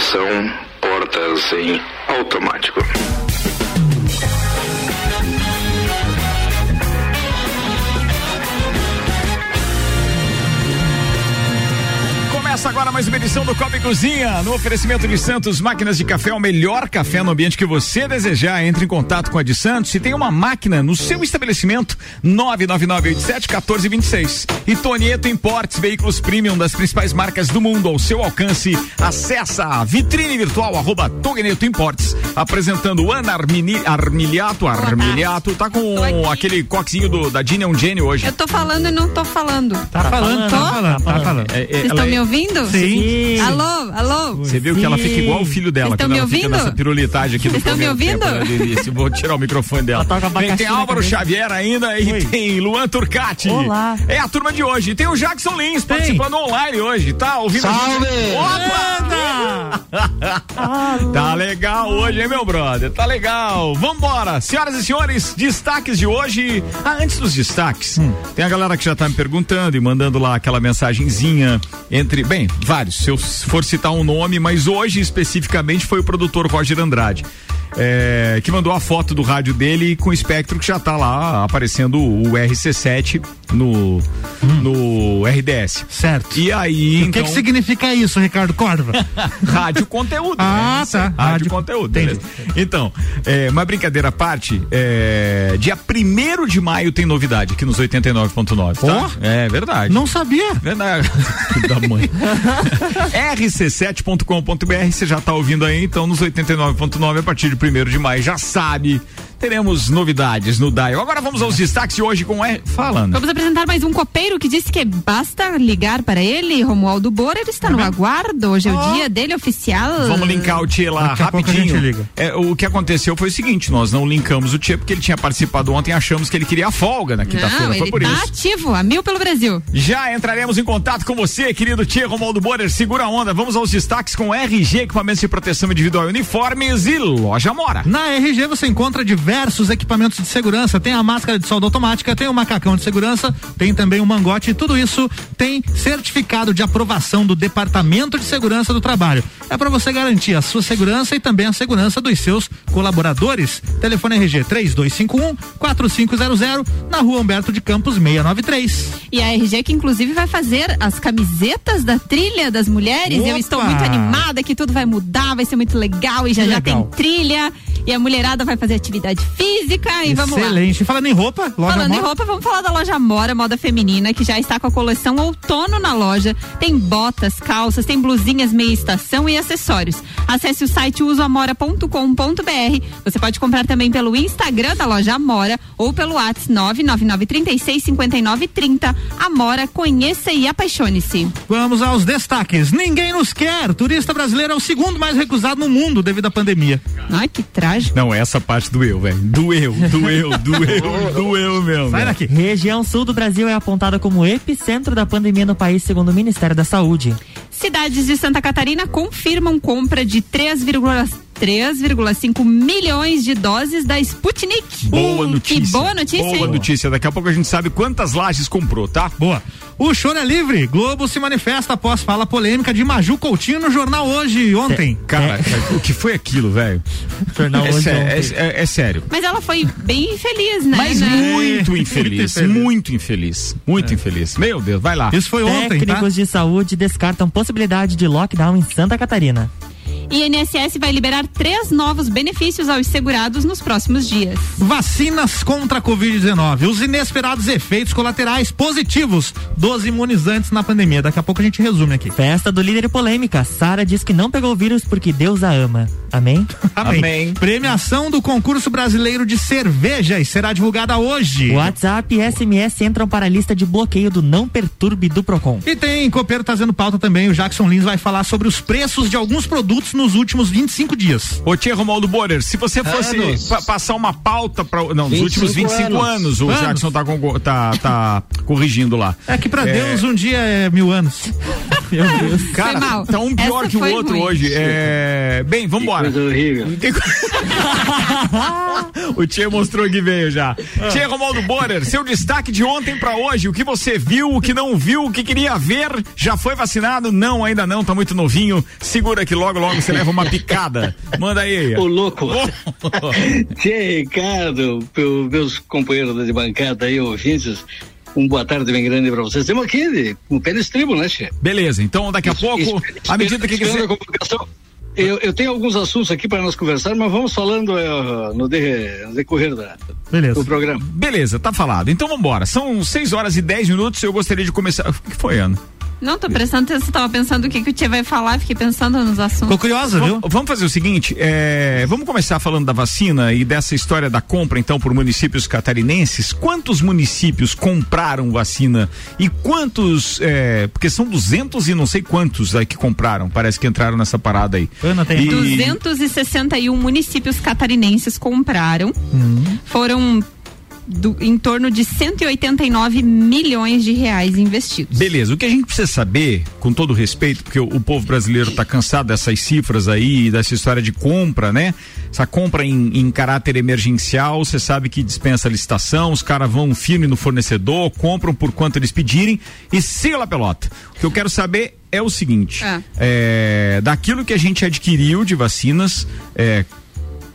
Estação Portas em Automático. Começa agora mais uma edição do Copa e Cozinha, no oferecimento de Santos Máquinas de Café, o melhor café no ambiente que você desejar. Entre em contato com a de Santos. Se tem uma máquina no seu estabelecimento, 99987-1426. E Tonieto Importes, veículos premium das principais marcas do mundo ao seu alcance. Acessa a vitrine virtual, arroba Tonieto Importes, apresentando Ana Armini, Armiliato, Armiliato, tá com aquele coquezinho do, da Gina Gênio hoje. Eu tô falando e não tô falando. Tá, falando, tá falando, tá falando. É, é, Vocês ela estão é- me ouvindo? Sim. Alô, alô? Você viu que ela fica igual o filho dela Vocês quando ela me fica ouvindo? nessa pirulitagem aqui Vocês do estão me ouvindo? Denise? Vou tirar o microfone dela. Tem, tem Álvaro. Xavier ainda e Oi. tem Luan Turcati. Olá. É a turma de hoje. E tem o Jackson Lins participando online hoje, tá? Ouvindo gente? Opa! tá legal hoje, hein, meu brother? Tá legal. Vambora. Senhoras e senhores, destaques de hoje. Ah, antes dos destaques, Hum. tem a galera que já tá me perguntando e mandando lá aquela mensagenzinha entre, bem, vários, se eu for citar um nome, mas hoje especificamente foi o produtor Roger Andrade. É, que mandou a foto do rádio dele com o espectro que já tá lá aparecendo o RC7 no, no RDS. Certo. E aí, O que, então, que significa isso, Ricardo Corva? rádio conteúdo. Ah, né? tá. Rádio, Rádio- conteúdo. Entendi. Então, é, uma brincadeira à parte, é, dia 1 de maio tem novidade aqui nos 89.9, tá? Ó. É verdade. Não sabia. Verdade. Da mãe. rc7.com.br, você já tá ouvindo aí, então nos 89.9 a partir de 1 de maio, já sabe. Teremos novidades no Dial. Agora vamos aos destaques de hoje com R. Falando. Vamos apresentar mais um copeiro que disse que basta ligar para ele, Romualdo Bora, ele está no aguardo. Hoje é o dia dele oficial. Vamos linkar o Tchê lá Daqui rapidinho. É, o que aconteceu foi o seguinte: nós não linkamos o Tchê porque ele tinha participado ontem, achamos que ele queria a folga na quinta-feira. Foi por tá isso. ativo, a mil pelo Brasil. Já entraremos em contato com você, querido Tchê Romualdo Borer. Segura a onda. Vamos aos destaques com RG, equipamentos de proteção individual e uniformes e loja Mora. Na RG você encontra diversos equipamentos de segurança. Tem a máscara de solda automática, tem o macacão de segurança, tem também o mangote. Tudo isso tem certificado de aprovação do Departamento de Segurança do Trabalho. É para você garantir a sua segurança e também a segurança dos seus colaboradores. Telefone RG 3251 4500 na Rua Humberto de Campos 693. E a RG que inclusive vai fazer as camisetas da trilha das mulheres. Eu Opa! estou muito animada que tudo vai mudar, vai ser muito legal e já Que já legal. tem trilha e a mulherada vai fazer atividade física e vamos lá. Excelente. Falando em roupa, loja Falando em roupa, vamos falar da loja Mora, moda feminina, que já está com a coleção outono na loja. Tem botas, calças, tem blusinhas meia estação e acessórios. Acesse o site usoamora.com.br. Você pode comprar também pelo Instagram da loja Amora ou pelo WhatsApp 999365930. Amora, conheça e apaixone-se. Vamos aos destaques. Ninguém nos quer. Turista brasileiro é o segundo mais recusado no mundo devido à pandemia. Ai, que trágico. Não, essa parte doeu, velho. Doeu, doeu, doeu, doeu mesmo. Sai velho. daqui. Região sul do Brasil é apontada como epicentro da pandemia no país, segundo o Ministério da Saúde. Cidades de Santa Catarina confirmam compra de 3,5 milhões de doses da Sputnik. Boa Hum, notícia. Que boa notícia, Boa hein? notícia. Daqui a pouco a gente sabe quantas lajes comprou, tá? Boa. O choro é livre. Globo se manifesta após fala polêmica de Maju Coutinho no jornal hoje, ontem. Cara, o que foi aquilo, velho? Jornal É, hoje sé- ontem. é- é- é sério. Mas ela foi bem infeliz, né? Mas né? muito Muito infeliz, muito infeliz, muito infeliz. Meu Deus, vai lá. Isso foi ontem, tá? Técnicos de saúde descartam possibilidade de lockdown em Santa Catarina. E INSS vai liberar três novos benefícios aos segurados nos próximos dias. Vacinas contra a Covid-19. Os inesperados efeitos colaterais positivos dos imunizantes na pandemia. Daqui a pouco a gente resume aqui. Festa do líder polêmica. Sara diz que não pegou o vírus porque Deus a ama. Amém? Amém. Premiação do concurso brasileiro de cervejas será divulgada hoje. WhatsApp e SMS entram para a lista de bloqueio do Não Perturbe do Procon. E tem Copeiro trazendo pauta também. O Jackson Lins vai falar sobre os preços de alguns produtos nos últimos 25 dias. Ô tia Romualdo Borer, se você fosse Anos. pa- passar uma pauta para não, nos 25 últimos 25 anos, anos. o Anos. Jackson tá, tá, tá corrigindo lá. É que pra É. Deus um dia é mil anos. Meu Deus. Cara, tá um pior Essa que o outro ruim. hoje. É... Bem, vambora. Coisa horrível. o Tchê mostrou que veio já. Tchê Romualdo Borer, seu destaque de ontem pra hoje, o que você viu, o que não viu, o que queria ver, já foi vacinado? Não, ainda não, tá muito novinho. Segura que logo, logo você leva uma picada. Manda aí. Ô, louco. Tchê, Ricardo, meus companheiros de bancada aí, ouvintes, um boa tarde bem grande pra vocês. Estamos aqui com o pé no estribo, né, Tchê? Beleza, então daqui a pouco, à medida que quiser. a comunicação. Eu, eu tenho alguns assuntos aqui para nós conversar, mas vamos falando eh, no, de- no decorrer da, Beleza. do programa. Beleza, tá falado. Então vambora. São 6 horas e 10 minutos. Eu gostaria de começar. O que foi, Ana? Não, tô prestando atenção, tava pensando o que, que o Tia vai falar, fiquei pensando nos assuntos. Ficou curiosa, viu? Vamos fazer o seguinte, é, vamos começar falando da vacina e dessa história da compra, então, por municípios catarinenses. Quantos municípios compraram vacina e quantos, é, porque são 200 e não sei quantos aí que compraram, parece que entraram nessa parada aí. Ana, tem- E- 261 municípios catarinenses compraram. Foram do- em torno de 189 milhões de reais investidos. Beleza, o que a gente precisa saber, com todo respeito, porque o, o povo brasileiro está cansado dessas cifras aí, dessa história de compra, né? Essa compra em, em caráter emergencial, você sabe que dispensa licitação, os caras vão firme no fornecedor, compram por quanto eles pedirem e siga lá pelota. O que eu quero saber é o seguinte: Ah. é, daquilo que a gente adquiriu de vacinas, é,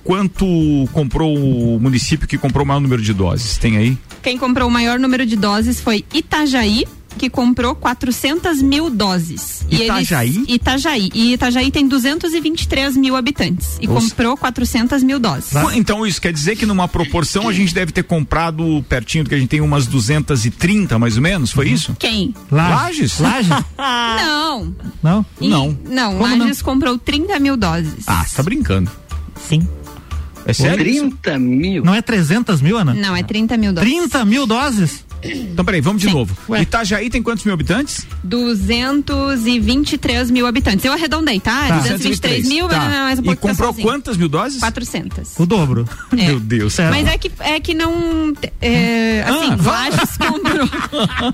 quanto comprou o município que comprou o maior número de doses? Tem aí? Quem comprou o maior número de doses foi Itajaí, que comprou 400 mil doses. E Itajaí? eles- Itajaí. E Itajaí tem 223 mil habitantes. E Nossa. comprou 400 mil doses. Qu- Então isso quer dizer que numa proporção a gente deve ter comprado pertinho do que a gente tem umas 230 mais ou menos, foi isso? Quem? Lages? Lages? Não. Não? E- Não. Não, Como Lages comprou 30 mil doses. Ah, você tá brincando. Sim. É sério? isso? 30 mil. Não é 300 mil, Ana? Não, é 30 mil doses. 30 mil doses? Então peraí, vamos de Sim. novo. Ué. Itajaí tem quantos mil habitantes? 223 mil habitantes. Eu arredondei, tá? Tá. 223 mil, Tá. mas mais um E pouco comprou pessoalzinho. quantas mil doses? 400. O dobro. É. Meu Deus. Certo. Mas é que, é que não. É, assim, Ah, Lages comprou.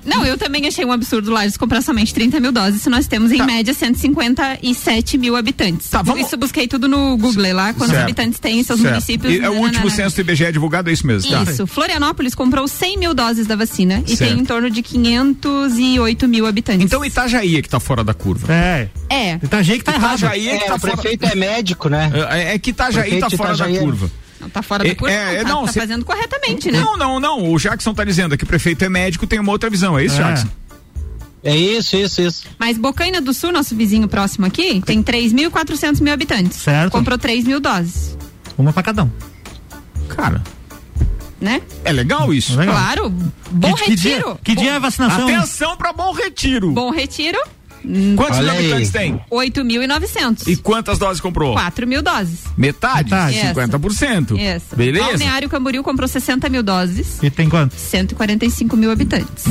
não, eu também achei um absurdo Lages comprar somente 30 mil doses, se nós temos em Tá. média 157 mil habitantes. Tá, vamos- Isso busquei tudo no Google lá, quantos Certo. habitantes tem em seus Certo. municípios. E é o último censo do IBGE divulgado, é isso mesmo, tá? Isso. Florianópolis comprou 100 mil doses da vacina e Certo. tem em torno de 508 mil habitantes. Então Itajaí é que tá fora da curva. É. É. Itajaí que tá errado. Itajaí é que É, tá o fora. prefeito é médico, né? É, é que Itajaí tá Prefeito fora da Itajaí é- curva. Não tá fora da É, curva, é, não, tá, não, tá cê- fazendo corretamente, né? Não, não, não. O Jackson tá dizendo que o prefeito é médico, tem uma outra visão, é isso, É. Jackson? É isso, isso, isso. Mas Bocaina do Sul, nosso vizinho próximo aqui, tem 3.400 mil habitantes. Certo. Comprou 3 mil doses, Uma pra cada um. Cara, né? é legal isso. Legal. Claro. Bom que, que dia, retiro. que dia é a vacinação? Atenção pra Bom Retiro. Bom retiro, Quantos Olha mil aí. habitantes tem? 8.900. E quantas doses comprou? 4 mil doses. Metade? Metade. Isso. 50%. Isso. Beleza? Balneário Camboriú comprou 60 mil doses, E tem quanto? 145 mil habitantes.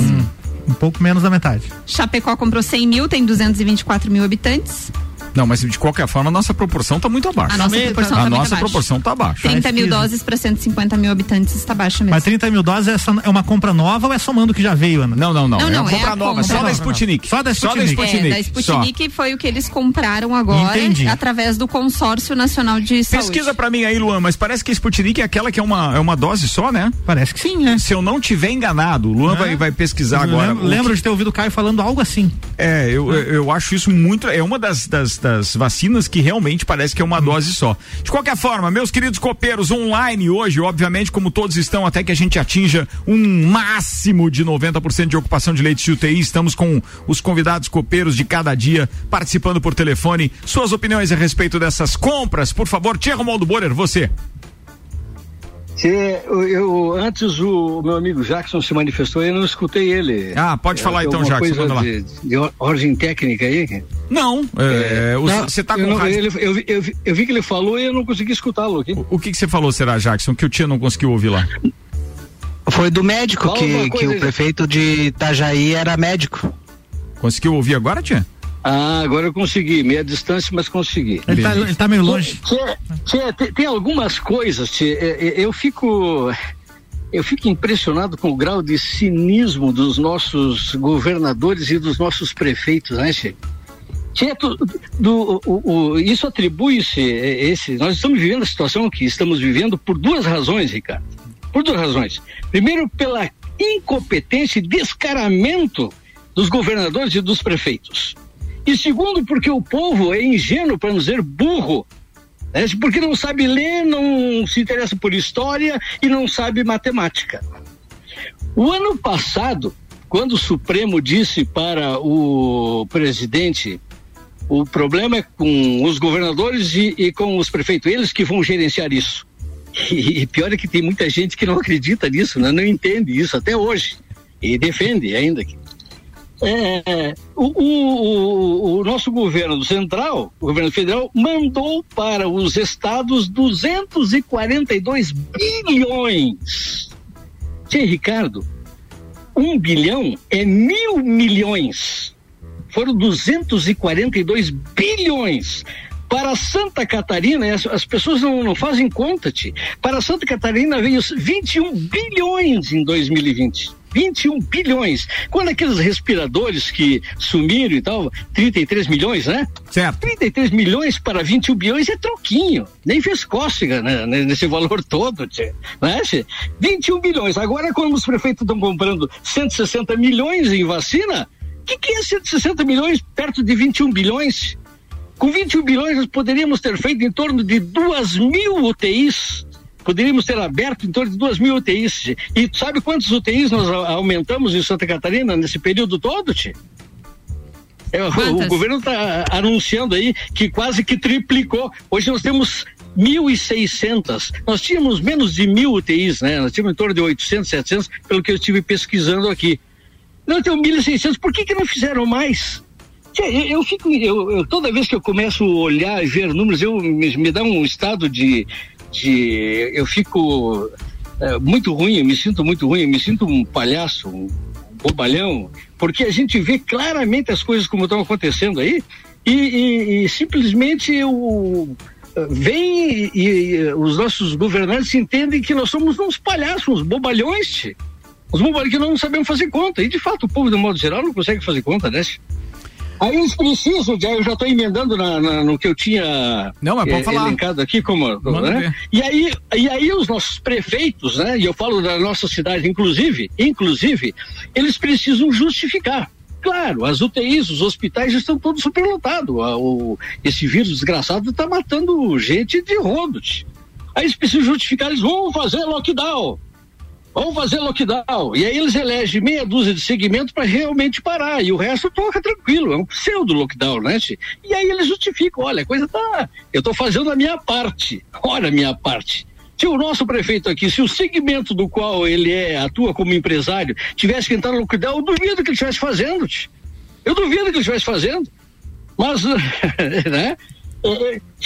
Um pouco menos da metade. Chapecó comprou 100 mil, tem 224 mil habitantes. Não, mas de qualquer forma, a nossa proporção tá muito abaixo. A nossa Também proporção a tá muito abaixo. proporção tá abaixo. 30 mil Pesquisa. doses para 150 mil habitantes está baixo mesmo. Mas 30 mil doses é, essa- é uma compra nova ou é somando o que já veio, Ana? Não, não, não. Não, é não, uma é compra nova, compra só da. Sputnik. Só da Só Sputnik. da É, Sputnik. da Sputnik foi o que eles compraram agora Entendi. através do consórcio nacional de Só. saúde. Pesquisa pra mim aí, Luan, mas parece que a Sputnik é aquela que é uma, é uma dose só, né? Parece que sim, né? Se eu não tiver enganado, o Luan vai, vai pesquisar agora. Lembro, lembro que- de ter ouvido o Caio falando algo assim. É, eu, eu, eu acho isso muito. É uma das, das, das vacinas que realmente parece que é uma dose só. De qualquer forma, meus queridos copeiros, online hoje, obviamente, como todos estão, até que a gente atinja um máximo de 90% de ocupação de leitos de UTI, estamos com os convidados copeiros de cada dia participando por telefone. Suas opiniões a respeito dessas compras, por favor, Tia Romualdo Borer, você. Tchê, eu, eu- antes o meu amigo Jackson se manifestou e eu não escutei ele. Ah, pode falar É, então, Jackson, coisa manda lá. De, de or- ordem técnica aí? Não, é, o- Não, você tá eu com não- rádio. ele- eu, vi- eu eu vi que ele falou e eu não consegui escutá-lo aqui. O que que você falou, será, Jackson, que o Tia não conseguiu ouvir lá? Foi do médico Fala que, que o prefeito de Itajaí era médico. Conseguiu ouvir agora, Tia? Ah, agora eu consegui, meia distância, mas consegui. Ele tá, ele tá meio longe. Tchê, tchê, tem, tem algumas coisas, tchê, é, é, eu fico eu fico impressionado com o grau de cinismo dos nossos governadores e dos nossos prefeitos, né, Tchê? Tieto, do, o, o, isso atribui-se, é, esse, nós estamos vivendo a situação que estamos vivendo por duas razões, Ricardo. Por duas razões. Primeiro, pela incompetência e descaramento dos governadores e dos prefeitos. E segundo, porque o povo é ingênuo, para não dizer burro, né? porque não sabe ler, não se interessa por história e não sabe matemática. O ano passado, quando o Supremo disse para o presidente o problema é com os governadores e, e, com os prefeitos, eles que vão gerenciar isso. E, e, pior é que tem muita gente que não acredita nisso, né? não entende isso até hoje e defende ainda. É, o, o, o, nosso governo central, o governo federal, mandou para os estados 242 bilhões. Sim, Ricardo, um bilhão é mil milhões foram 242 bilhões. Para Santa Catarina, as, as pessoas não, não fazem conta, -te. para Santa Catarina veio 21 bilhões em 2020. 21 bilhões. Quando aqueles respiradores que sumiram e tal, 33 milhões, né? Certo. 33 milhões para 21 bilhões é troquinho. Nem fez cócega né? nesse valor todo, tchê. né? Tchê? 21 bilhões. Agora, quando os prefeitos estão comprando 160 milhões em vacina, o que, que é 160 milhões perto de 21 bilhões? Com 21 bilhões nós poderíamos ter feito em torno de duas mil UTIs. Poderíamos ter aberto em torno de duas mil UTIs. E sabe quantos UTIs nós aumentamos em Santa Catarina nesse período todo, Tchê? É, o governo está anunciando aí que quase que triplicou. Hoje nós temos 1.600. Nós tínhamos menos de mil UTIs, né? Nós tínhamos em torno de 800, 700, pelo que eu estive pesquisando aqui. Não, tem 1.600, por que, que não fizeram mais? Eu, eu fico, eu, eu, toda vez que eu começo a olhar e ver números, eu me, me dá um estado de, de eu fico é, muito ruim, eu me sinto muito ruim, eu me sinto um palhaço, um bobalhão, porque a gente vê claramente as coisas como estão acontecendo aí e, e, e simplesmente eu vem e, e, os nossos governantes entendem que nós somos uns palhaços, uns bobalhões. Os bombeiros que não sabemos fazer conta. E de fato o povo, de modo geral, não consegue fazer conta, né? Aí eles precisam, já, eu já estou emendando na, na, no que eu tinha não, mas pode é, falar. elencado aqui, como, né? E aí, e aí os nossos prefeitos, né? E eu falo da nossa cidade, inclusive, inclusive, eles precisam justificar. Claro, as UTIs, os hospitais estão todos superlotados. O, esse vírus desgraçado está matando gente de rodo. Aí eles precisam justificar, eles vão fazer lockdown. Vamos fazer lockdown. E aí eles elegem meia dúzia de segmentos para realmente parar. E o resto toca tranquilo. É um pseudo lockdown, né? E aí eles justificam: olha, a coisa tá. Eu estou fazendo a minha parte. Olha a minha parte. Se o nosso prefeito aqui, se o segmento do qual ele é, atua como empresário, tivesse que entrar no lockdown, eu duvido que ele estivesse fazendo. Eu duvido que ele estivesse fazendo. Mas, né?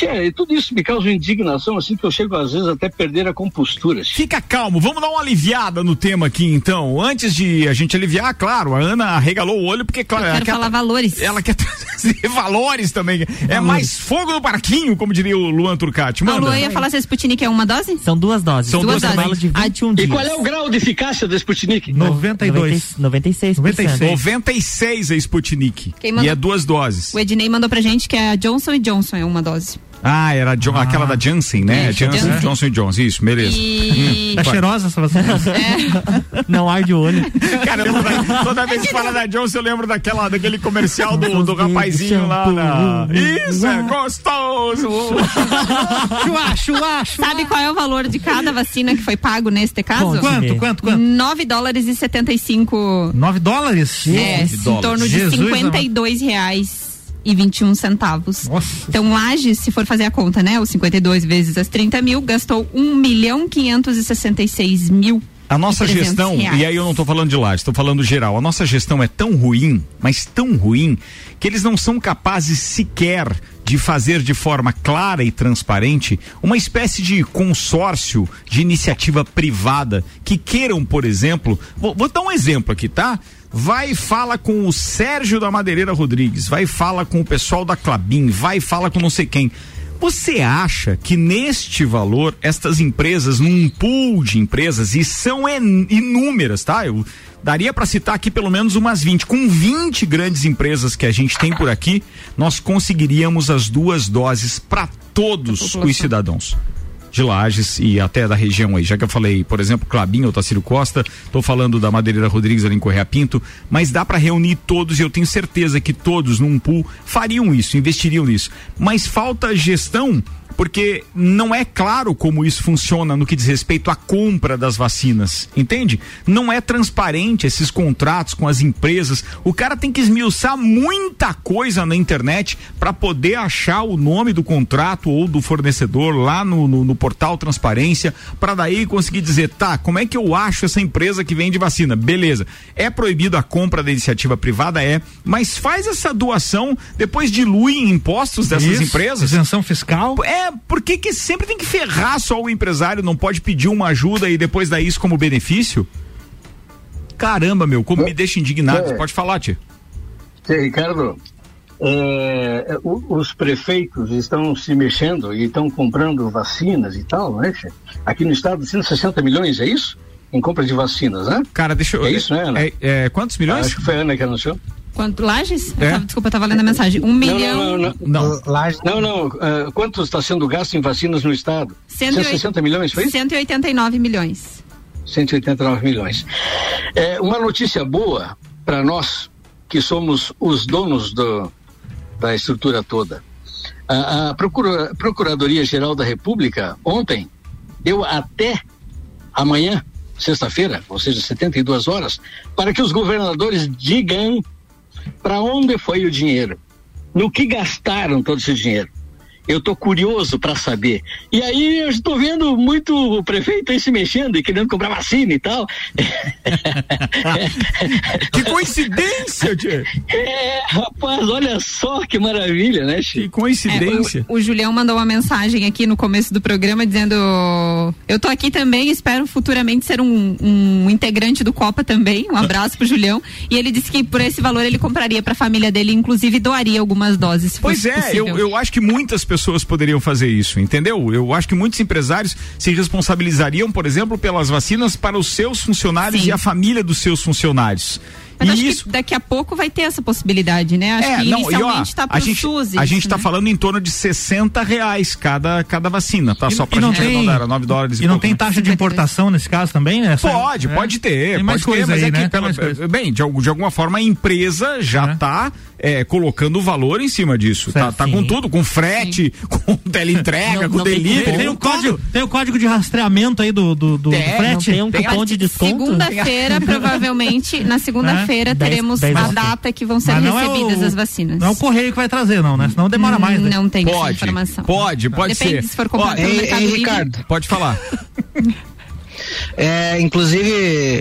É, é, tudo isso me causa indignação, assim, que eu chego às vezes até perder a compostura. Fica calmo, vamos dar uma aliviada no tema aqui, então. Antes de a gente aliviar, claro, a Ana arregalou o olho, porque, claro, eu quero ela falar quer, valores. Ela quer trazer valores também. Valores. É mais fogo no parquinho, como diria o Luan Turcati. Manda. A Luan ia falar se a Sputnik é uma dose? São duas doses. São duas, duas doses. De 21 ah, dias. E qual é o grau de eficácia da Sputnik? 92. 96. 96. 96 a Sputnik. E é duas doses. O Ednei mandou pra gente que é a Johnson Johnson é uma dose. Ah, era ah. aquela da Janssen, né? Isso, Janssen, Janssen. Johnson Johnson, isso, beleza. E... Tá cheirosa essa vacina? É. Não arde o olho. Cara, toda, toda vez que fala da Johnson, eu lembro daquela, daquele comercial do, do rapazinho lá na... Isso, é gostoso! chua, chua, chua. Sabe qual é o valor de cada vacina que foi pago neste caso? Quanto, quanto, quanto? 9 dólares e 75... 9 dólares? É, em torno de Jesus 52 amado. reais e 21 centavos. Nossa. Então, Lages, se for fazer a conta, né? Os 52 vezes as 30 mil, gastou 1 milhão 566 mil. A nossa gestão, reais. e aí eu não estou falando de Lages, estou falando geral, a nossa gestão é tão ruim, mas tão ruim, que eles não são capazes sequer de fazer de forma clara e transparente uma espécie de consórcio de iniciativa privada que queiram, por exemplo, vou, vou dar um exemplo aqui, tá? Vai e fala com o Sérgio da Madeireira Rodrigues, vai e fala com o pessoal da Clabin, vai e fala com não sei quem. Você acha que neste valor, estas empresas, num pool de empresas, e são inúmeras, tá? Eu daria para citar aqui pelo menos umas 20. Com 20 grandes empresas que a gente tem por aqui, nós conseguiríamos as duas doses para todos os cidadãos de Lages e até da região aí. Já que eu falei, por exemplo, Clabinho, Otacílio Costa, tô falando da Madeireira Rodrigues ali em Correia Pinto, mas dá para reunir todos e eu tenho certeza que todos num pool fariam isso, investiriam nisso. Mas falta gestão porque não é claro como isso funciona no que diz respeito à compra das vacinas, entende? Não é transparente esses contratos com as empresas. O cara tem que esmiuçar muita coisa na internet para poder achar o nome do contrato ou do fornecedor lá no, no, no portal Transparência, para daí conseguir dizer, tá, como é que eu acho essa empresa que vende vacina? Beleza. É proibido a compra da iniciativa privada? É, mas faz essa doação, depois dilui em impostos dessas Isso, empresas. Isenção fiscal. É, por que que sempre tem que ferrar só o empresário, não pode pedir uma ajuda e depois dar isso como benefício? Caramba, meu, como me deixa indignado. É. Pode falar, tia. Sim, Ricardo, é, o- os prefeitos estão se mexendo e estão comprando vacinas e tal, né? Aqui no estado, 160 milhões, é isso? Em compra de vacinas, né? Cara, deixa eu. É isso, né, Ana? É, é, quantos milhões? Acho que foi a Ana que anunciou. Quanto? Lages? É. Tava- desculpa, eu tava lendo a mensagem. Um milhão. Não, não, não. Não. Laje- Não, não. ah, quanto está sendo gasto em vacinas no estado? 160 milhões, foi isso? 189 milhões. 189 milhões. É, uma notícia boa para nós que somos os donos do, da estrutura toda. A, a Procura- Procuradoria-Geral da República ontem deu até amanhã, sexta-feira, ou seja, 72 horas, para que os governadores digam para onde foi o dinheiro, no que gastaram todo esse dinheiro. Eu tô curioso para saber. E aí eu estou vendo muito o prefeito aí se mexendo e querendo comprar vacina e tal. Que coincidência, tia. É, rapaz, olha só que maravilha, né, Que Chico? É, coincidência. o, o Julião mandou uma mensagem aqui no começo do programa dizendo: Eu tô aqui também, espero futuramente ser um, um integrante do Copa também. Um abraço pro Julião. E ele disse que por esse valor ele compraria pra família dele, inclusive doaria algumas doses. Se Pois é, eu, eu acho que muitas pessoas poderiam fazer isso, entendeu? Eu acho que muitos empresários se responsabilizariam, por exemplo, pelas vacinas para os seus funcionários Sim. e a família dos seus funcionários. Mas e acho isso que daqui a pouco vai ter essa possibilidade, né? Acho que não, e inicialmente tá pro a gente, SUS. a isso, gente tá né? falando em torno de 60 reais cada, cada vacina, tá? E- Só e pra não gente tem- arredondar, era 9 dólares E não pouco, tem né? taxa de importação nesse caso também, né? Essa- Pode, é. pode ter. Tem mais pode ter, coisa mas aí, é né? Pela- bem, de, de alguma forma a empresa já É. tá é, colocando o valor em cima disso. Tá, Certo. tá com Sim. tudo, com frete, com teleentrega, Não- com não tem delivery. Tem o, com código, tem o código de rastreamento aí do, do, do, do Tem, Não frete. tem um cupom de desconto? Segunda-feira, provavelmente, na segunda-feira, Dez- teremos dez a desconto. data que vão ser Mas não é recebidas o- as vacinas. Não é o correio que vai trazer, não, né? Senão demora mais. né? Não tem Pode, informação. pode, pode Depende ser. se for comprado Ó. Ricardo, Pode falar. é, inclusive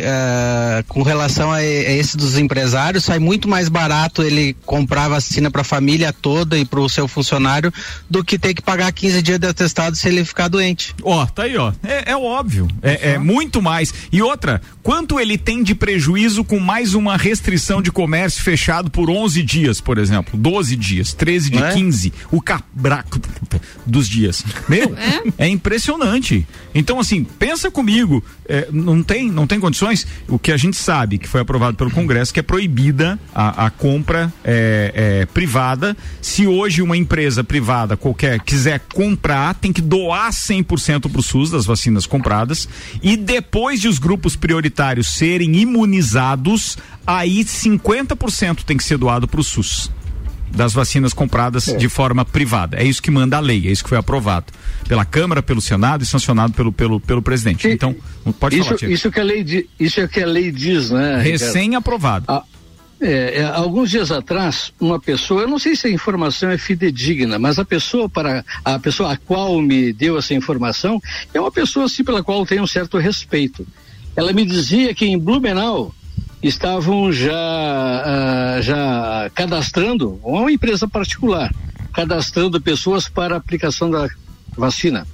é, com relação a, a esse dos empresários, sai muito mais barato ele comprar vacina para a família toda e para o seu funcionário do que ter que pagar 15 dias de atestado se ele ficar doente. Ó, tá aí, ó. É, é óbvio. É, é muito mais. E outra, quanto ele tem de prejuízo com mais uma restrição de comércio fechado por 11 dias, por exemplo? 12 dias, 13 de é? 15. O cabraco dos dias. Meu, é? impressionante. Então, assim, pensa comigo. É, não, tem, não tem condições. O que a gente sabe que foi aprovado pelo Congresso que é proibida a, a compra é, é, privada. Se hoje uma empresa privada qualquer quiser comprar, tem que doar 100% para o SUS das vacinas compradas. E depois de os grupos prioritários serem imunizados, aí 50% tem que ser doado para o SUS das vacinas compradas de forma privada. É isso que manda a lei, é isso que foi aprovado pela Câmara, pelo Senado e sancionado pelo, pelo, pelo presidente. E- Então, pode isso, falar, Tiago. isso que a lei di- isso é que a lei diz, né? Recém-aprovado. Ah, é, é, alguns dias atrás, uma pessoa, eu não sei se a informação é fidedigna, mas a pessoa para a pessoa a qual me deu essa informação é uma pessoa assim pela qual eu tenho um certo respeito. Ela me dizia que em Blumenau estavam já ah, já cadastrando uma empresa particular, cadastrando pessoas para aplicação da vacina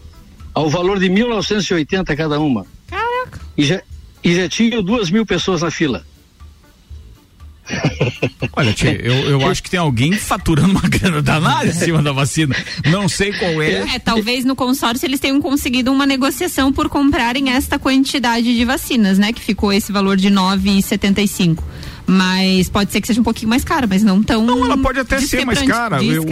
ao valor de 1980 cada uma. Caraca. E já, e já tinham duas mil pessoas na fila. Olha, tia, eu, eu acho que tem alguém faturando uma grana danada em cima da vacina. Não sei qual é. É, talvez no consórcio eles tenham conseguido uma negociação por comprarem esta quantidade de vacinas, né? Que ficou esse valor de 9,75. Mas pode ser que seja um pouquinho mais cara, mas não tão. Não, ela pode até ser mais cara. Eu,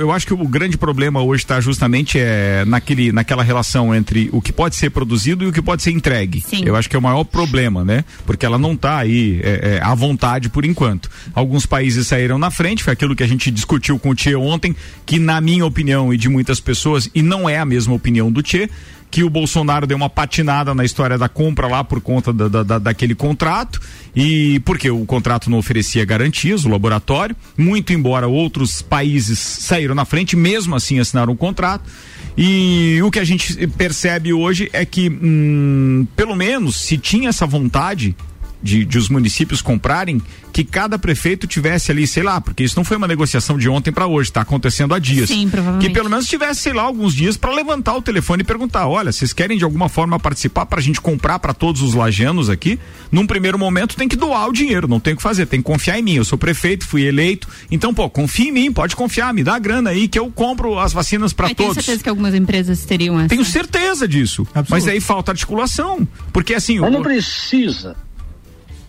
eu acho que o grande problema hoje está justamente é naquele, naquela relação entre o que pode ser produzido e o que pode ser entregue. Sim. Eu acho que é o maior problema, né? Porque ela não está aí é, é, à vontade por enquanto. Alguns países saíram na frente, foi aquilo que a gente discutiu com o Tchê ontem, que na minha opinião e de muitas pessoas, e não é a mesma opinião do Tchê, que o Bolsonaro deu uma patinada na história da compra lá por conta da, da, daquele contrato e porque o contrato não oferecia garantias, o laboratório, muito embora outros países saíram na frente, mesmo assim assinaram o contrato. E o que a gente percebe hoje é que, hum, pelo menos, se tinha essa vontade de, de os municípios comprarem, que cada prefeito tivesse ali, sei lá, porque isso não foi uma negociação de ontem para hoje, está acontecendo há dias. Sim, provavelmente. Que pelo menos tivesse, sei lá, alguns dias para levantar o telefone e perguntar: olha, vocês querem de alguma forma participar para a gente comprar para todos os lajanos aqui? Num primeiro momento tem que doar o dinheiro, não tem o que fazer, tem que confiar em mim. Eu sou prefeito, fui eleito, então, pô, confia em mim, pode confiar, me dá grana aí que eu compro as vacinas para todos. Tenho certeza que algumas empresas teriam essa. Tenho certeza disso. Absoluto. Mas aí falta articulação. Porque assim. Mas não precisa.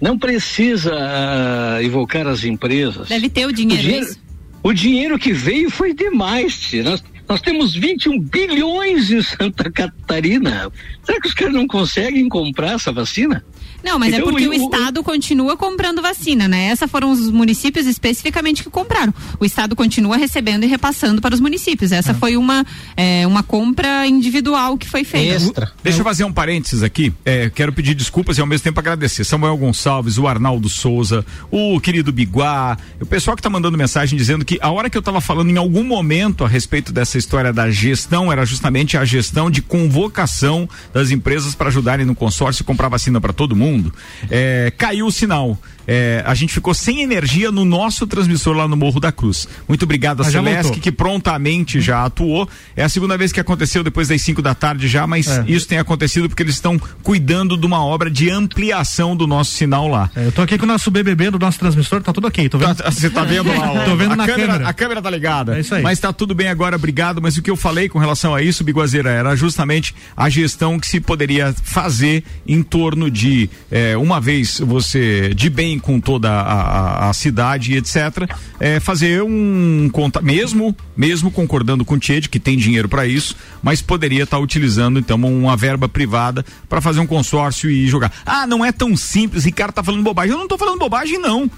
Não precisa uh, invocar as empresas. Deve ter o dinheiro. O dinheiro, é o dinheiro que veio foi demais. Nós, nós temos 21 bilhões em Santa Catarina. Será que os caras não conseguem comprar essa vacina? Não, mas é então, é porque o, o, Estado continua comprando vacina, né? Essas foram os municípios especificamente que compraram. O Estado continua recebendo e repassando para os municípios. Essa é. foi uma, é, uma compra individual que foi feita. Extra. Deixa eu fazer um parênteses aqui. É, quero pedir desculpas e ao mesmo tempo agradecer. Samuel Gonçalves, o Arnaldo Souza, o querido Biguá, o pessoal que está mandando mensagem dizendo que a hora que eu estava falando em algum momento a respeito dessa história da gestão era justamente a gestão de convocação das empresas para ajudarem no consórcio e comprar vacina para todo mundo mundo. É, caiu o sinal. É, a gente ficou sem energia no nosso transmissor lá no Morro da Cruz. Muito obrigado a Celeste, que prontamente já atuou. É a segunda vez que aconteceu depois das 5 da tarde já, mas é. isso tem acontecido porque eles estão cuidando de uma obra de ampliação do nosso sinal lá. É, eu tô aqui com o nosso BBB do nosso transmissor, tá tudo ok. Tô vendo... Tá, você tá vendo lá? Ó, tô vendo a na câmera, câmera, A câmera tá ligada. É isso aí. Mas tá tudo bem agora, obrigado. Mas o que eu falei com relação a isso, Biguazeira, era justamente a gestão que se poderia fazer em torno de é, uma vez você de bem com toda a, a, cidade, etc., é, fazer um conta mesmo, mesmo concordando com o Tchê, que tem dinheiro para isso, mas poderia estar tá utilizando então uma verba privada para fazer um consórcio e jogar. Ah, não é tão simples, Ricardo tá falando bobagem. Eu não tô falando bobagem, não.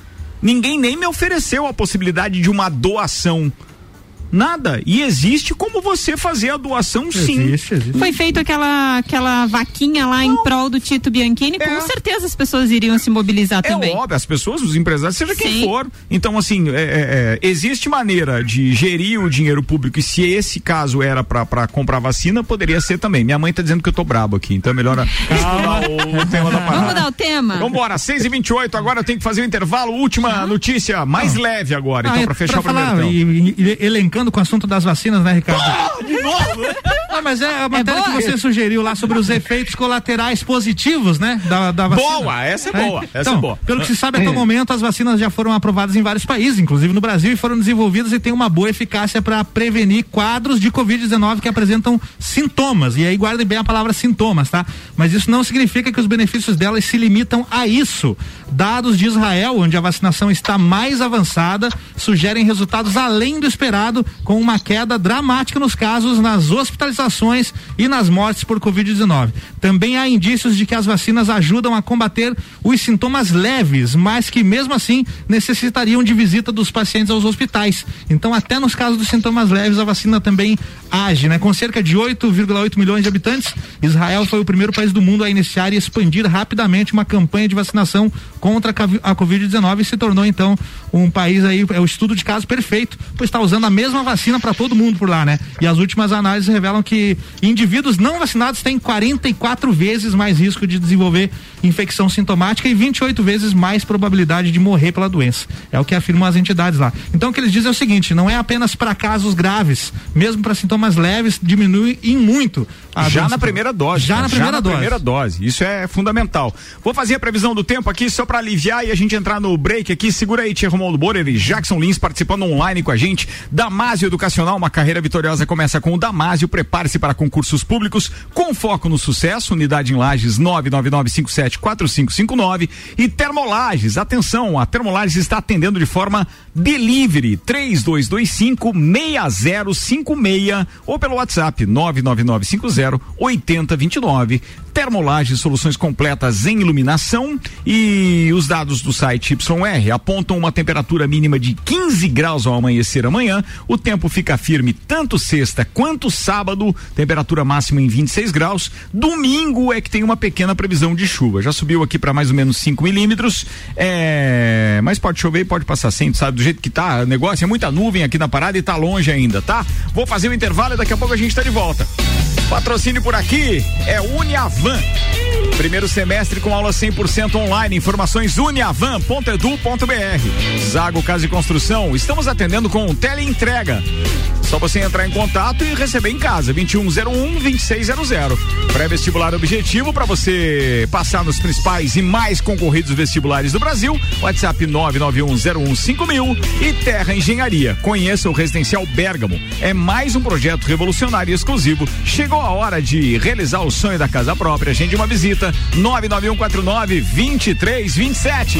Ninguém nem me ofereceu a possibilidade de uma doação Nada. E existe como você fazer a doação sim. Existe, existe. Foi feito aquela, aquela vaquinha lá Não. em prol do Tito Bianchini, é. com certeza as pessoas iriam se mobilizar é também. É óbvio, as pessoas, os empresários, seja sim. quem for. Então, assim, é, é, é, existe maneira de gerir o dinheiro público e se esse caso era para comprar vacina, poderia ser também. Minha mãe tá dizendo que eu tô brabo aqui, então é melhor Calma. o tema da parada. Vamos mudar o tema? Vambora, 6 e 28 agora eu tenho que fazer o um intervalo. Última notícia, mais leve agora, então, ah, para fechar pra o primeiro. Falar, e, e, elencando com o assunto das vacinas, né, Ricardo? Ah, de novo? Não, mas é a matéria é que você sugeriu lá sobre os efeitos colaterais positivos, né? Da, da vacina. Boa, essa é boa. Essa então, é boa. Pelo que se sabe até o momento, as vacinas já foram aprovadas em vários países, inclusive no Brasil, e foram desenvolvidas e têm uma boa eficácia para prevenir quadros de Covid-19 que apresentam sintomas. E aí guardem bem a palavra sintomas, tá? Mas isso não significa que os benefícios delas se limitam a isso. Dados de Israel, onde a vacinação está mais avançada, sugerem resultados além do esperado, com uma queda dramática nos casos, nas hospitalizações e nas mortes por Covid-19. Também há indícios de que as vacinas ajudam a combater os sintomas leves, mas que mesmo assim necessitariam de visita dos pacientes aos hospitais. Então, até nos casos dos sintomas leves, a vacina também age, né? Com cerca de 8,8 milhões de habitantes, Israel foi o primeiro país do mundo a iniciar e expandir rapidamente uma campanha de vacinação contra a Covid-19 e se tornou então um país aí, é o estudo de caso perfeito, pois está usando a mesma vacina para todo mundo por lá, né? E as últimas análises revelam que indivíduos não vacinados têm 44 vezes mais risco de desenvolver infecção sintomática e 28 vezes mais probabilidade de morrer pela doença. É o que afirmam as entidades lá. Então o que eles dizem é o seguinte: não é apenas para casos graves, mesmo para sintomas sintomas leves diminuem em muito. Já na primeira dose. Já né? na primeira dose. primeira dose. Isso é fundamental. Vou fazer a previsão do tempo aqui só para aliviar e a gente entrar no break aqui. Segura aí, Tia Romualdo Borer e Jackson Lins participando online com a gente. Damásio Educacional, uma carreira vitoriosa começa com o Damásio. Prepare-se para concursos públicos com foco no sucesso. Unidade em Lages 999574559 e Termolages. Atenção, a Termolages está atendendo de forma delivery 3225 6056 ou pelo WhatsApp 99950 8029. Termolages, soluções completas em iluminação e os dados do site YR apontam uma temperatura mínima de 15 graus ao amanhecer amanhã. O tempo fica firme tanto sexta quanto sábado, temperatura máxima em 26 graus. Domingo é que tem uma pequena previsão de chuva. Já subiu aqui para mais ou menos 5 milímetros. É, mas pode chover pode passar sem, sabe? Do jeito que tá, o negócio é muita nuvem aqui na parada e tá longe ainda, tá? Vou fazer o intervalo e daqui a pouco a gente tá de volta. Patrocínio por aqui é Uniavan. Primeiro semestre com aula 100% online. Informações uniavan.edu.br. Zago Casa e Construção. Estamos atendendo com teleentrega. Só você entrar em contato e receber em casa. 2101 2600. Pré-vestibular objetivo para você passar nos principais e mais concorridos vestibulares do Brasil. WhatsApp 991015000 e Terra Engenharia. Conheça o Residencial Bergamo. É mais um projeto revolucionário e exclusivo. Chegou a hora de realizar o sonho da casa própria. Agende uma visita 99149 2327.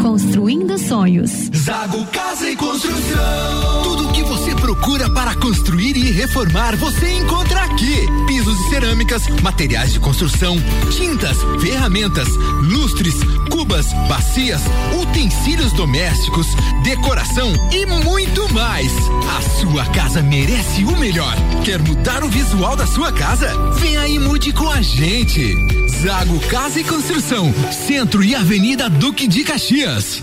construindo sonhos. Zago Casa e Construção. Tudo o que você procura para construir e reformar, você encontra aqui. Pisos e cerâmicas, materiais de construção, tintas, ferramentas, lustres, cubas, bacias, utensílios domésticos, decoração e muito mais. A sua casa merece o melhor. Quer mudar o visual da sua casa? Aí e mude com a gente. Zago Casa e Construção, Centro e Avenida Duque de Caxias.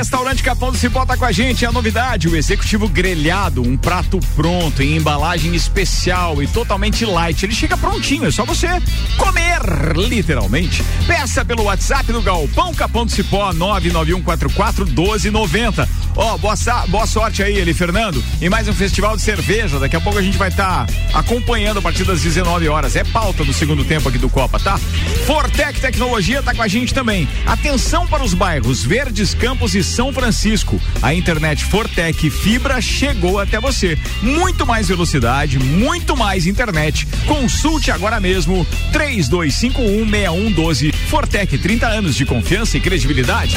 Restaurante Capão do Cipó tá com a gente. A novidade, o executivo grelhado, um prato pronto, em embalagem especial e totalmente light. Ele chega prontinho, é só você comer, literalmente. Peça pelo WhatsApp do Galpão Capão do Cipó 99144 1290. Ó, boa, sa- boa sorte aí, ele, Fernando. E mais um festival de cerveja. Daqui a pouco a gente vai estar acompanhando a partir das 19 horas. É pauta do segundo tempo aqui do Copa, tá? Fortec Tecnologia tá com a gente também. Atenção para os bairros Verdes Campos e São Francisco. A internet Fortec Fibra chegou até você. Muito mais velocidade, muito mais internet. Consulte agora mesmo 32516112. Fortec 30 anos de confiança e credibilidade.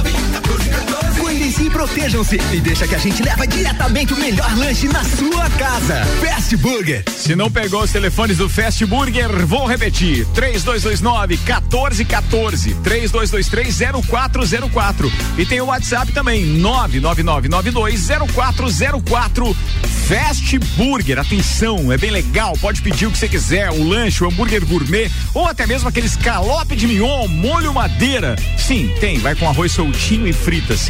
E protejam-se e deixa que a gente leva diretamente o melhor lanche na sua casa. Fast Burger. Se não pegou os telefones do Fast Burger, vou repetir: 3229 1414 3223 0404. E tem o WhatsApp também: 99992 0404. Fast Burger, atenção, é bem legal. Pode pedir o que você quiser: o lanche, o hambúrguer gourmet ou até mesmo aquele escalope de mignon, molho madeira. Sim, tem, vai com arroz soltinho e fritas.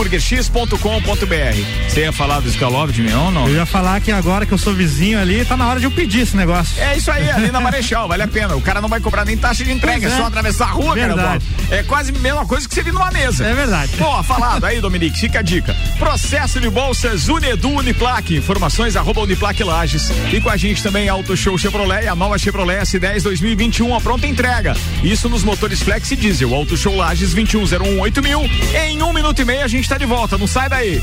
Fastburgerx.com.br. Você ia falar do escalope de mignon, não? Eu ia falar que agora que eu sou vizinho ali, tá na hora de eu pedir esse negócio. É isso aí, ali na Marechal, vale a pena. O cara não vai cobrar nem taxa de entrega, é. é só atravessar a rua, verdade. cara. É quase a mesma coisa que você vir numa mesa. É verdade. Pô, falado aí, Dominique, fica a dica. Processo de bolsas Unedu Uniplaque. Informações arroba Uniplaque Lages. E com a gente também Auto Show Chevrolet, a nova Chevrolet S10 2021, a pronta entrega. Isso nos motores Flex e Diesel. Auto Show Lages 21018 mil. Em um minuto e meio a gente tá de volta. Não sai daí.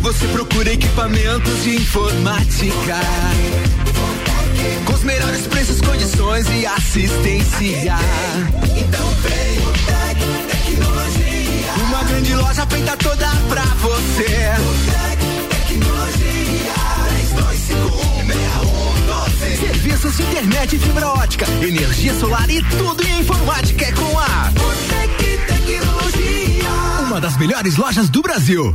Você procura equipamentos de informática. Com os melhores preços, condições e assistência. Então vem o Tec Tecnologia. Uma grande loja feita toda pra você. Tec Tecnologia. 32516112. Serviços de internet e fibra ótica, energia solar e tudo em informática é com a Tec Tecnologia. Uma das melhores lojas do Brasil.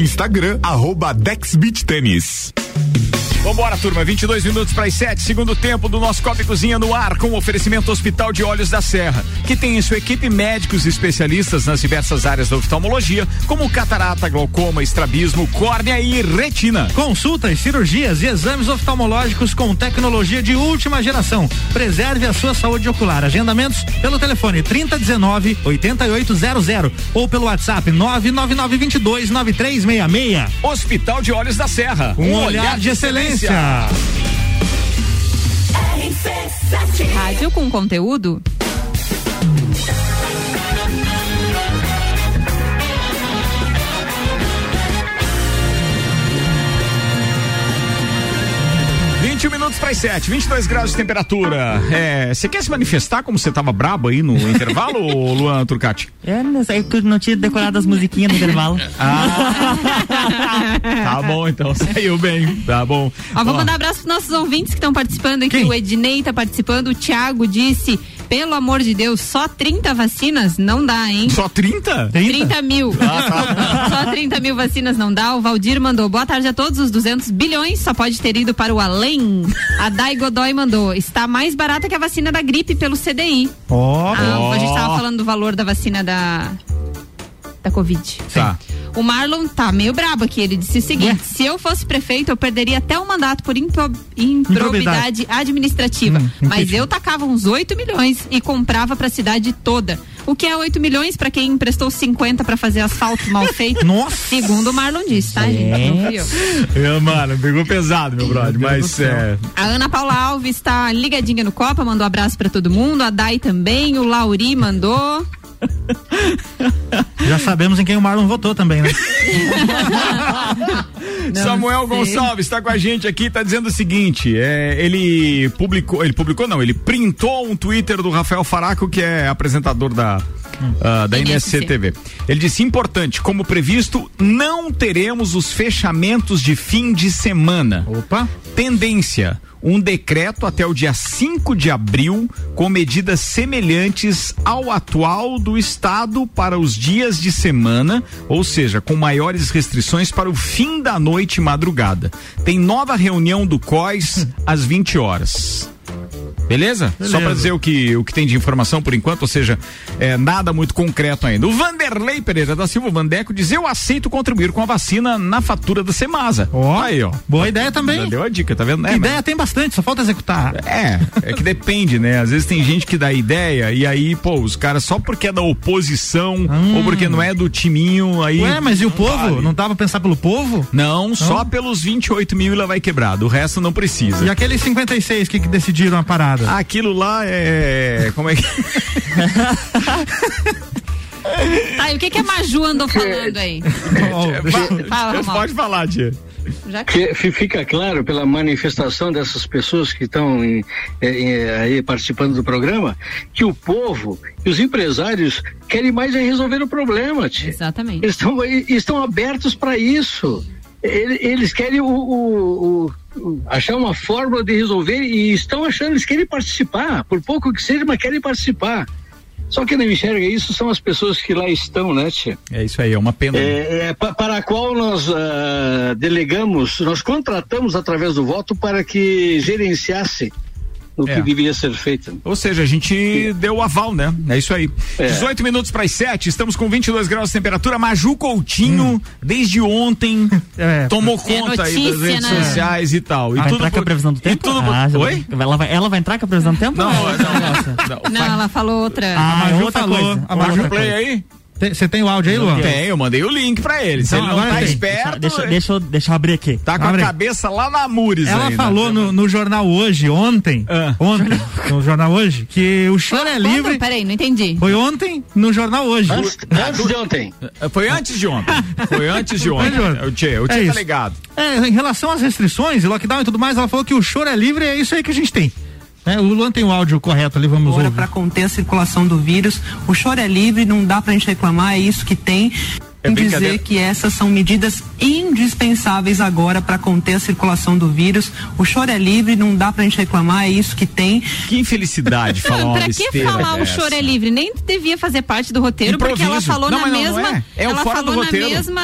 Instagram, arroba Dex Beach Tênis. Vambora, turma. 22 minutos para as 7, segundo tempo do nosso Copa Cozinha no ar, com o oferecimento Hospital de Olhos da Serra, que tem em sua equipe médicos especialistas nas diversas áreas da oftalmologia, como catarata, glaucoma, estrabismo, córnea e retina. Consultas, cirurgias e exames oftalmológicos com tecnologia de última geração. Preserve a sua saúde ocular. Agendamentos pelo telefone 3019 8800 ou pelo WhatsApp 99922 9366. Hospital de Olhos da Serra. Um, um olhar, olhar de excelência. Rádio com conteúdo. Minutos para as 7, 22 graus de temperatura. É, você quer se manifestar como você estava brabo aí no intervalo, Luan Turcati? É, não sei, eu não tinha decorado as musiquinhas no intervalo. Ah, tá bom, então, saiu bem, tá bom. Ó, vou mandar um abraço para nossos ouvintes que estão participando aqui. Quem? O Ednei está participando, o Thiago disse Pelo amor de Deus, só 30 vacinas não dá, hein? Só 30? 30 mil. Só 30 mil vacinas não dá. O Valdir mandou. Boa tarde a todos. Os 200 bilhões só pode ter ido para o além. A Dai Godoy mandou. Está mais barata que a vacina da gripe pelo CDI. Ó. Ah, A gente estava falando do valor da vacina da da Covid. Tá. O Marlon tá meio brabo aqui. Ele disse o seguinte: se eu fosse prefeito, eu perderia até o mandato por impro- improbidade administrativa. Hum, Mas eu tacava uns 8 milhões e comprava pra cidade toda. O que é 8 milhões pra quem emprestou 50 pra fazer asfalto mal feito? Nossa! Segundo o Marlon disse, tá, gente? Não fui eu. É, mano, pegou pesado, meu brother. Mas é. A Ana Paula Alves tá ligadinha no Copa, mandou abraço pra todo mundo. A Dai também, o Lauri mandou. Já sabemos em quem o Marlon votou também, né? Samuel sei. Gonçalves está com a gente aqui, está dizendo o seguinte: é, ele publicou, ele publicou não, ele printou um Twitter do Rafael Faraco, que é apresentador da ah, da NSC. NSC TV. Ele disse: importante, como previsto, não teremos os fechamentos de fim de semana. Opa! Tendência. Um decreto até o dia 5 de abril com medidas semelhantes ao atual do Estado para os dias de semana, ou seja, com maiores restrições para o fim da noite e madrugada. Tem nova reunião do COIS às 20 horas. Beleza? Beleza. Só para dizer o que, o que tem de informação por enquanto, ou seja, é, nada muito concreto ainda. O Vanderlei Pereira da Silva Vandeco diz: Eu aceito contribuir com a vacina na fatura da Semasa. Ó. Aí, ó. Boa ideia também. Já deu a dica, tá vendo? É, mas- ideia tem bastante, só falta executar. é, é que depende, né? Às vezes tem gente que dá ideia e aí, pô, os caras só porque é da oposição ou porque não é do timinho, aí. Hum. Ué, mas e o não povo? vale. Não dava pra pensar pelo povo? Não, só pelos 28 mil ela vai quebrado. O resto não precisa. E aqueles 56 que, que decidiram a parada? Aquilo lá é. Como é que. Tá, e o que, que a Maju andou falando aí? Fala, Romualdo. Pode falar, tia. Que... Que fi- fica claro pela manifestação dessas pessoas que estão em- aí participando do programa que o povo e os empresários querem mais é resolver o problema. tia. Exatamente. Eles estão, estão abertos para isso. Ele- Eles querem o- o- o- achar uma fórmula de resolver e estão achando, eles querem participar, por pouco que seja, mas querem participar. Só que não enxerga isso são as pessoas que lá estão, né, tia? É isso aí, é uma pena. É, é, pa- para a qual nós ah, delegamos, nós contratamos através do voto para que gerenciasse o É. que deveria ser feito. Ou seja, a gente deu o aval, né? É isso aí. É. 18 minutos para as 7, estamos com 22 graus de temperatura. Maju Coutinho, desde ontem, É, tomou É conta aí das notícia, redes né? sociais e tal. E Vai tudo entrar com a por- previsão do e tempo? tudo por- Ah, Oi? Ela vai, ela vai entrar com a previsão do tempo? Não, é não, não. Não, ela falou outra. Ah, A Maju outra falou, coisa. a Outra Maju Play coisa. aí? Você tem o áudio aí, Luan? Tem, eu mandei o link pra ele. Se Então, ele não tá tem. esperto, Deixa, deixa, eu- deixa eu abrir aqui. tá com Abre a cabeça lá na Mures Ela ainda. falou no, no jornal hoje, ontem, Ah. ontem, no jornal hoje, que o choro é livre. Peraí, não entendi. Foi ontem, no jornal hoje. Antes, antes de ontem. Foi antes de ontem. Foi antes de ontem. O Tchê, o É Tchê tá isso. ligado. É, em relação às restrições e lockdown e tudo mais, ela falou que o choro é livre, é isso aí que a gente tem. É, o Luan tem o áudio correto ali, vamos agora ouvir. para conter a circulação do vírus. O choro é livre, não dá pra gente reclamar, é isso que tem. É dizer que essas são medidas indispensáveis agora para conter a circulação do vírus. O choro é livre, não dá pra gente reclamar, é isso que tem. Que infelicidade falar uma pra que falar o dessa. choro é livre? Nem devia fazer parte do roteiro, porque ela Improviso. falou Não, na mas não, não mesma. é. É o ela falou na roteiro. mesma.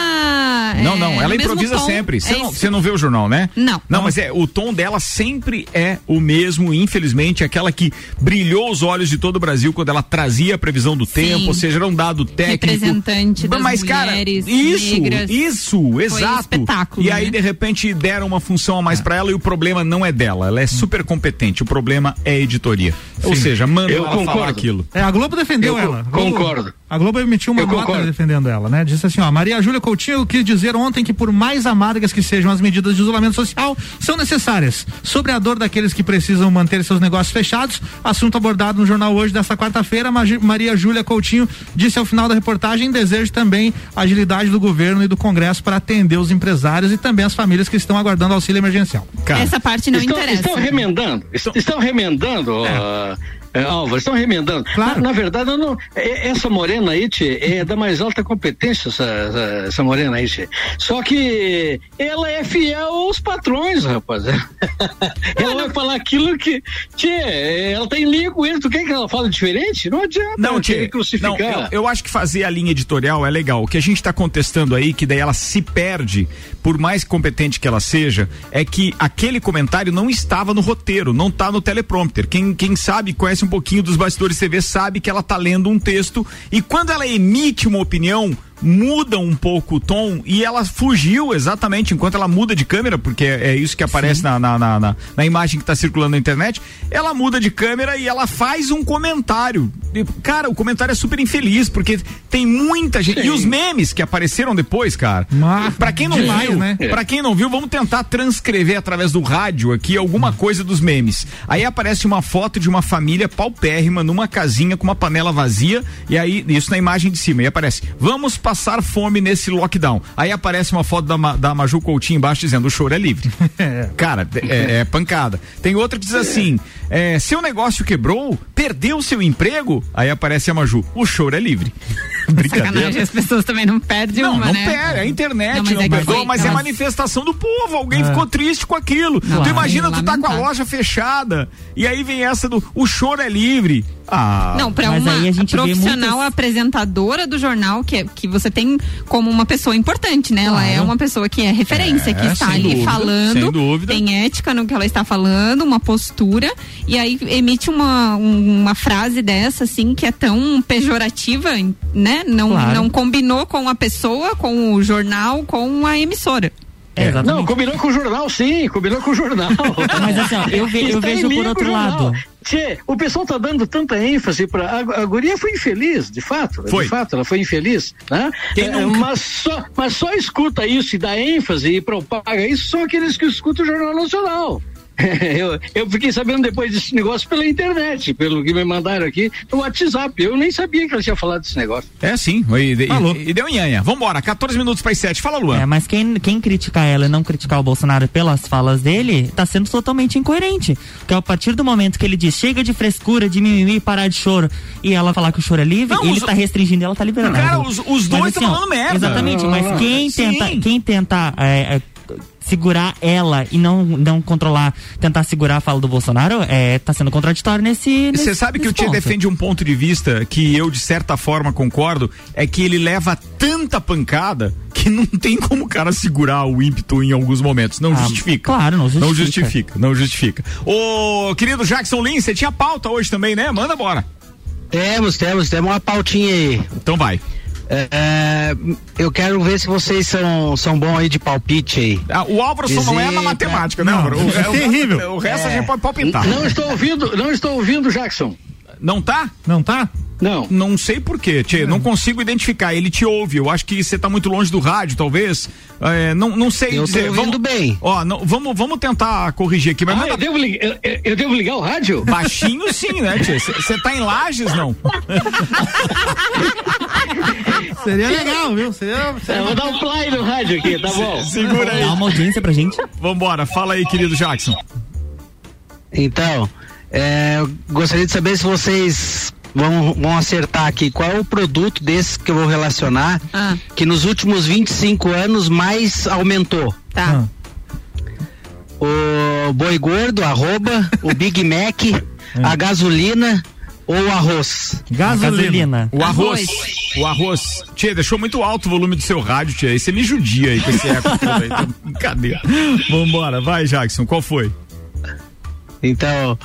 Não, é, não, ela no mesmo improvisa sempre. Você É não, não vê o jornal, né? Não. Não, mas é, o tom dela sempre é o mesmo, infelizmente, aquela que brilhou os olhos de todo o Brasil quando ela trazia a previsão do tempo, ou seja, era um dado técnico. Representante das mas, cara, mulheres isso, negras. isso, exato. espetáculo, e aí, né? de repente, deram uma função a mais pra ela e o problema não é dela. Ela é super competente. O problema é a editoria. Ou Sim. seja, manda Eu ela falar concordo. aquilo. É, a Globo defendeu Eu ela. co- A Globo- concordo. A Globo emitiu uma Eu nota concordo. defendendo ela, né? Disse assim, ó, Maria Júlia Coutinho quis dizer ontem que por mais amargas que sejam as medidas de isolamento social, são necessárias. Sobre a dor daqueles que precisam manter seus negócios fechados, assunto abordado no jornal hoje desta quarta-feira, Maria Júlia Coutinho disse ao final da reportagem desejo também agilidade do governo e do Congresso para atender os empresários e também as famílias que estão aguardando auxílio emergencial. Cara, Essa parte não estão, interessa. estão remendando, est- estão remendando ó, É, Álvaro, estão remendando. Claro. Na, na verdade, não, é- essa morena aí, tchê, é da mais alta competência, essa, essa, essa morena aí, tchê. Só que ela é fiel aos patrões, rapaz. ela vai falar aquilo que. Tchê, ela tem linha com eles. Tu quer que ela fale diferente? Não adianta. Não, Tchê, crucificar. não, eu, eu acho que fazer a linha editorial é legal. O que a gente está contestando aí, que daí ela se perde, por mais competente que ela seja, é que aquele comentário não estava no roteiro, não está no teleprompter. Quem, quem sabe, conhece um pouquinho dos bastidores TV, sabe que ela está lendo um texto e quando ela emite uma opinião, muda um pouco o tom e ela fugiu exatamente enquanto ela muda de câmera, porque é, é isso que aparece na, na, na, na- na imagem que está circulando na internet. Ela muda de câmera e ela faz um comentário. E, cara, o comentário é super infeliz, porque tem muita gente. E os memes que apareceram depois, cara. Pra quem não demais, viu, né? pra quem não viu, vamos tentar transcrever através do rádio aqui alguma coisa dos memes. Aí aparece uma foto de uma família paupérrima numa casinha com uma panela vazia e aí isso na imagem de cima. E aparece: "Vamos passar fome nesse lockdown". Aí aparece uma foto da, da Maju Coutinho embaixo dizendo: "O choro é livre". Cara, é, é pancada. Tem outra que diz assim: é, "Seu negócio quebrou, perdeu seu emprego?". Aí aparece a Maju: "O choro é livre". Sacanagem, as pessoas também não perdem Não, uma, não né? perde, a internet Não, não, mas é que perdoa, foi- mas é elas- manifestação do povo. Alguém É. ficou triste com aquilo. tu imagina, tu tá com a loja fechada e aí vem essa do o choro é livre. Ah, Não, pra Mas uma profissional muitas- apresentadora do jornal, que, é- que você tem como uma pessoa importante, né? Ela é uma pessoa que é referência, É, que está ali dúvida, falando, tem ética no que ela está falando, uma postura, e aí emite uma, um- uma frase dessa, assim, que é tão pejorativa, né? Não, Claro. não combinou com a pessoa, com o jornal, com a emissora. É, exatamente. Não, combinou com o jornal, sim, combinou com o jornal. Mas assim, ó, eu ve- eu vejo por outro o jornal. lado. Tchê, o pessoal tá dando tanta ênfase para a, a guria foi infeliz, de fato, Foi. de fato, ela foi infeliz, né? É, mas só, mas só escuta isso e dá ênfase e propaga isso são aqueles que escutam o Jornal Nacional. Eu, eu fiquei sabendo depois desse negócio pela internet, pelo que me mandaram aqui no WhatsApp. Eu nem sabia que ela tinha falado desse negócio. É sim, e, e, Falou. e, e deu nhanha. Vambora, 14 minutos para as 7. Fala, Luan. É, mas quem, quem criticar ela e não criticar o Bolsonaro pelas falas dele, tá sendo totalmente incoerente. Porque a partir do momento que ele diz chega de frescura, de mimimi, parar de choro, e ela falar que o choro é livre, Não, ele os- tá restringindo e ela tá liberando. Cara, os- os dois mas, tão ó, falando merda. Exatamente, mas quem Sim. tenta, quem tenta é, é, segurar ela e não, não controlar, tentar segurar a fala do Bolsonaro, é, tá sendo contraditório nesse. Você sabe que o Tia defende um ponto de vista que eu, de certa forma, concordo, é que ele leva tanta pancada que não tem como o cara segurar o ímpeto em alguns momentos. Não Ah, justifica. claro, não Não justifica. justifica, não justifica. Ô, querido Jackson Lin, você tinha pauta hoje também, né? Manda bora. Temos, temos, temos uma pautinha aí. Então vai. É, é, eu quero ver se vocês são, são bons aí de palpite aí. Ah, o Álvaro só não é na Dizer- matemática, né, Não, Álvaro? É o- terrível. O resto a gente pode palpitar. Não estou ouvindo, não estou ouvindo, Jackson. Não tá? Não tá? Não. Não sei por quê, Tchê, não consigo identificar. Ele te ouve, eu acho que você tá muito longe do rádio, talvez. É, não, não sei Eu tô ouvindo vamos, bem. Ó, não, vamos, vamos tentar corrigir aqui, mas Ah, manda eu, devo ligar, eu, eu- devo ligar o rádio? baixinho sim, né, Tchê? Você tá em Lages, não? Seria legal, viu? Seria, Eu vou dar um play no rádio aqui, tá bom? Segura aí. Dá uma audiência pra gente. Vambora, fala aí, querido Jackson. Então, é, eu gostaria de saber se vocês vão, vão acertar aqui qual é o produto desse que eu vou relacionar Ah, que nos últimos 25 anos mais aumentou. tá. O boi gordo, arroba, o Big Mac, a gasolina ou o arroz. gasolina. O arroz. Arroz. O arroz. Tchê, deixou muito alto o volume do seu rádio, Tchê. Aí você me judia aí com esse eco todo aí. Tá Brincadeira. Vambora, vai, Jackson, qual foi? Então,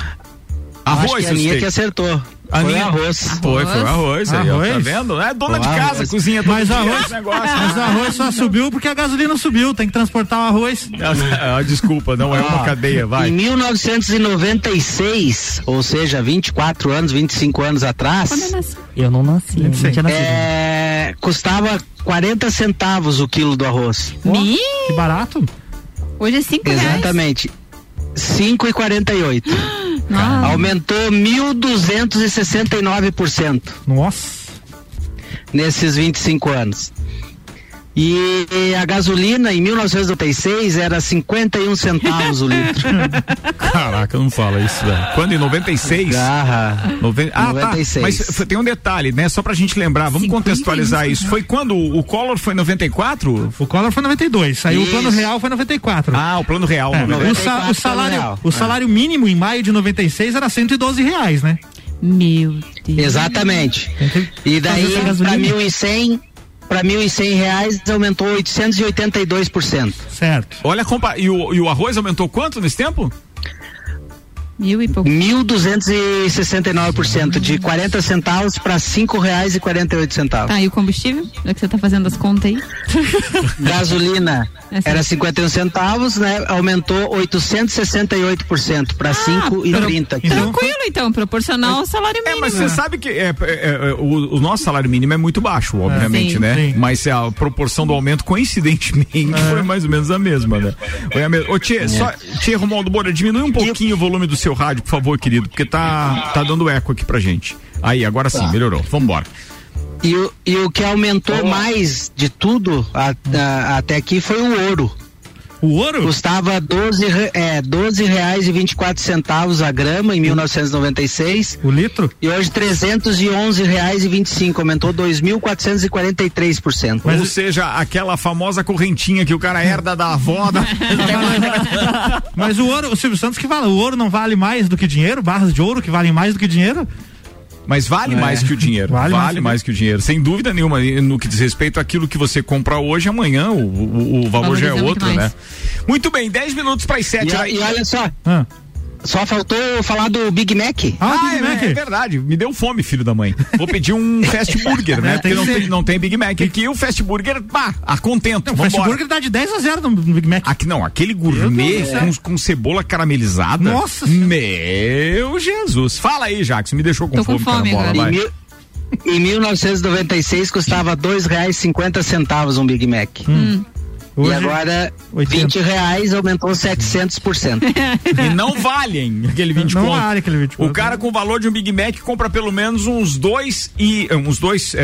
Arroz, acho que a Aninha que acertou. A Foi Aninha- arroz. Foi, foi o arroz aí, ó, tá Arroz? vendo? É dona de casa, arroz. cozinha todo Mas dia, arroz, negócio. mas o arroz só subiu porque a gasolina subiu. Tem que transportar o arroz. Ah, desculpa, não é uma cadeia, vai. Em 1996, ou seja, 24 anos, 25 anos atrás, Quando eu nasci. Eu não nasci, eu não nascido. é, custava 40 centavos o quilo do arroz. Que barato. Hoje é cinco reais. Exatamente. 5,48. Nossa. Aumentou 1.269% Nossa. nesses 25 anos. E a gasolina em 1996 era 51 centavos o litro. Caraca, não fala isso, velho. Quando? Em 96? Garra. Noven... Ah, 96. tá. Mas tem um detalhe, né? Só pra gente lembrar, vamos contextualizar isso. Foi quando o Collor foi em 94? O Collor foi 92, aí o Isso. plano real foi 94. Ah, o plano real. É, 94 o, sa- o salário, real. o salário mínimo em maio de 96 era 112 reais, né? Meu Deus. Exatamente. E daí Fazer essa para. 1.100 para 1.100 reais aumentou 882%. Certo. Olha, compa... e, o, e o arroz aumentou quanto nesse tempo? Mil e pouco. 1.269%, de 40 centavos para cinco reais e 48 centavos. Tá, e o combustível? Já que você tá fazendo as contas aí. Gasolina Essa- era 51 centavos, né? Aumentou 868% para 5,30. Tranquilo, então, proporcional ao salário É, mínimo. mas você sabe que é, é, é, o, o nosso salário mínimo é muito baixo, obviamente, Sim. né? Sim. Mas a proporção do aumento, coincidentemente, foi mais ou menos a mesma, né? Foi a mesma. Ô, Tchê, só, Tchê Romualdo Moura, diminui um pouquinho o volume do seu rádio, por favor, querido, porque tá, tá dando eco aqui pra gente. Aí, agora sim, melhorou. Vambora. E, o- e o que aumentou mais de tudo a- a- até aqui foi o ouro. O ouro? Custava 12, re- é, 12 reais e 24 centavos a grama em 1996. O litro? E hoje 311 reais e 25, aumentou 2.443%. Ou seja, aquela famosa correntinha que o cara herda da avó. Da... Mas o ouro, o Silvio Santos que fala, o ouro não vale mais do que dinheiro, barras de ouro que valem mais do que dinheiro? Mas vale É. mais que o dinheiro. Vale Vale, mais que o mais que o dinheiro. Sem dúvida nenhuma. E No que diz respeito àquilo que você compra hoje, amanhã o, o, o valor já é muito outro, né? Muito bem, 10 minutos para as 7. E, e olha só, Ah. Só faltou falar do Big Mac. Ah, é, é verdade. Me deu fome, filho da mãe. Vou pedir um fast burger, né? É, Porque não tem, não tem Big Mac. Aqui o fast burger, pá, a contento. Não, o fast burger dá de 10 a 0 no Big Mac. Aqui não, aquele gourmet com, com cebola caramelizada. Nossa Meu Jesus. Fala aí, Jackson. Me deixou com Tô com fome, fome carambola, agora. vai. Em, mil- em 1996 custava dois reais e cinquenta centavos um Big Mac. Hum. E Hoje, agora 80. 20 reais aumentou 700%. E não valem aquele 20 Não conto. vale aquele 20 O cara com o valor de um Big Mac compra pelo menos uns dois e eh, uns dois é,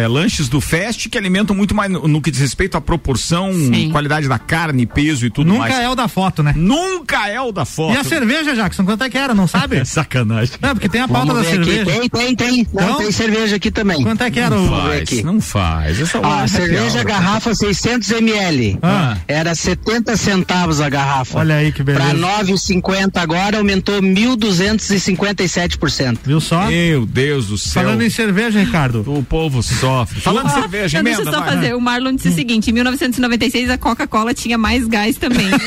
é, é, lanches do Fast que alimentam muito mais no, no que diz respeito à proporção, Sim. qualidade da carne, peso e tudo Nunca mais. é o da foto, né? Nunca é o da foto. E a cerveja, Jackson, quanto é que era, não sabe? Sacanagem. Não, porque tem a pauta Vamos da ver aqui. cerveja. Tem, tem, tem. Não, Então? tem cerveja aqui também. Quanto é que era o... Vamos ver Faz, aqui. não faz. Essa é cerveja real. garrafa 600 ml. Ah. Era 70 centavos a garrafa. Olha aí que beleza. Pra 9,50 agora aumentou 1.257%. Viu só? Meu Deus do céu. Falando em cerveja, Ricardo. O povo sofre. Falando em cerveja, Não, deixa eu só vai. fazer. O Marlon disse o seguinte: em 1996 a Coca-Cola tinha mais gás também.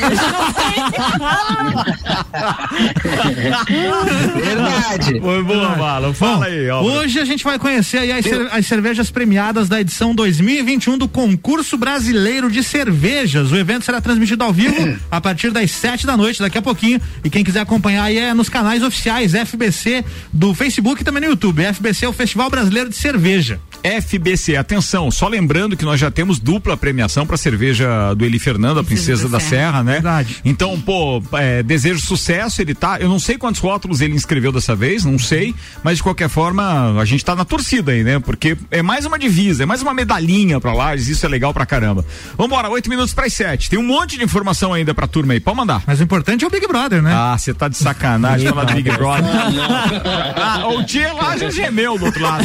Verdade. Foi boa, Marlon. Fala aí, ó. Hoje a gente vai conhecer aí as, cer- as cervejas premiadas da edição 2021 do Concurso Brasileiro de Cervejas. O evento será transmitido ao vivo a partir das sete da noite, daqui a pouquinho. E quem quiser acompanhar aí é nos canais oficiais FBC do Facebook e também no YouTube. FBC é o Festival Brasileiro de Cerveja. FBC, atenção, só lembrando que nós já temos dupla premiação para cerveja do Eli Fernando, a Princesa da Serra, né? Verdade. Então, pô, é, desejo sucesso, ele tá, eu não sei quantos rótulos ele inscreveu dessa vez, não sei, mas de qualquer forma, a gente tá na torcida aí, né? Porque é mais uma divisa, é mais uma medalhinha pra lá, isso é legal pra caramba. Vambora, oito minutos para sete, tem um monte de informação ainda pra turma aí, pode mandar. Mas o importante é o Big Brother, né? Ah, você tá de sacanagem falar do Big Brother. ah, o Tia lá já gemeu do outro lado.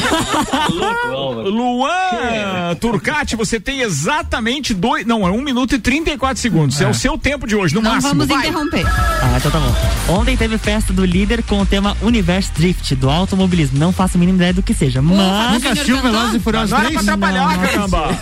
Luan Turcati, você tem exatamente dois. Não, é um minuto e 34 segundos. É, É. o seu tempo de hoje, no Não máximo. vamos Vai. interromper. Ah, então tá bom. Ontem teve festa do líder com o tema Universo Drift, do automobilismo. Não faço a mínima ideia do que seja, mas... Nunca assistiu Velozes e Furiosos Não era pra 3? atrapalhar, Não, não caramba.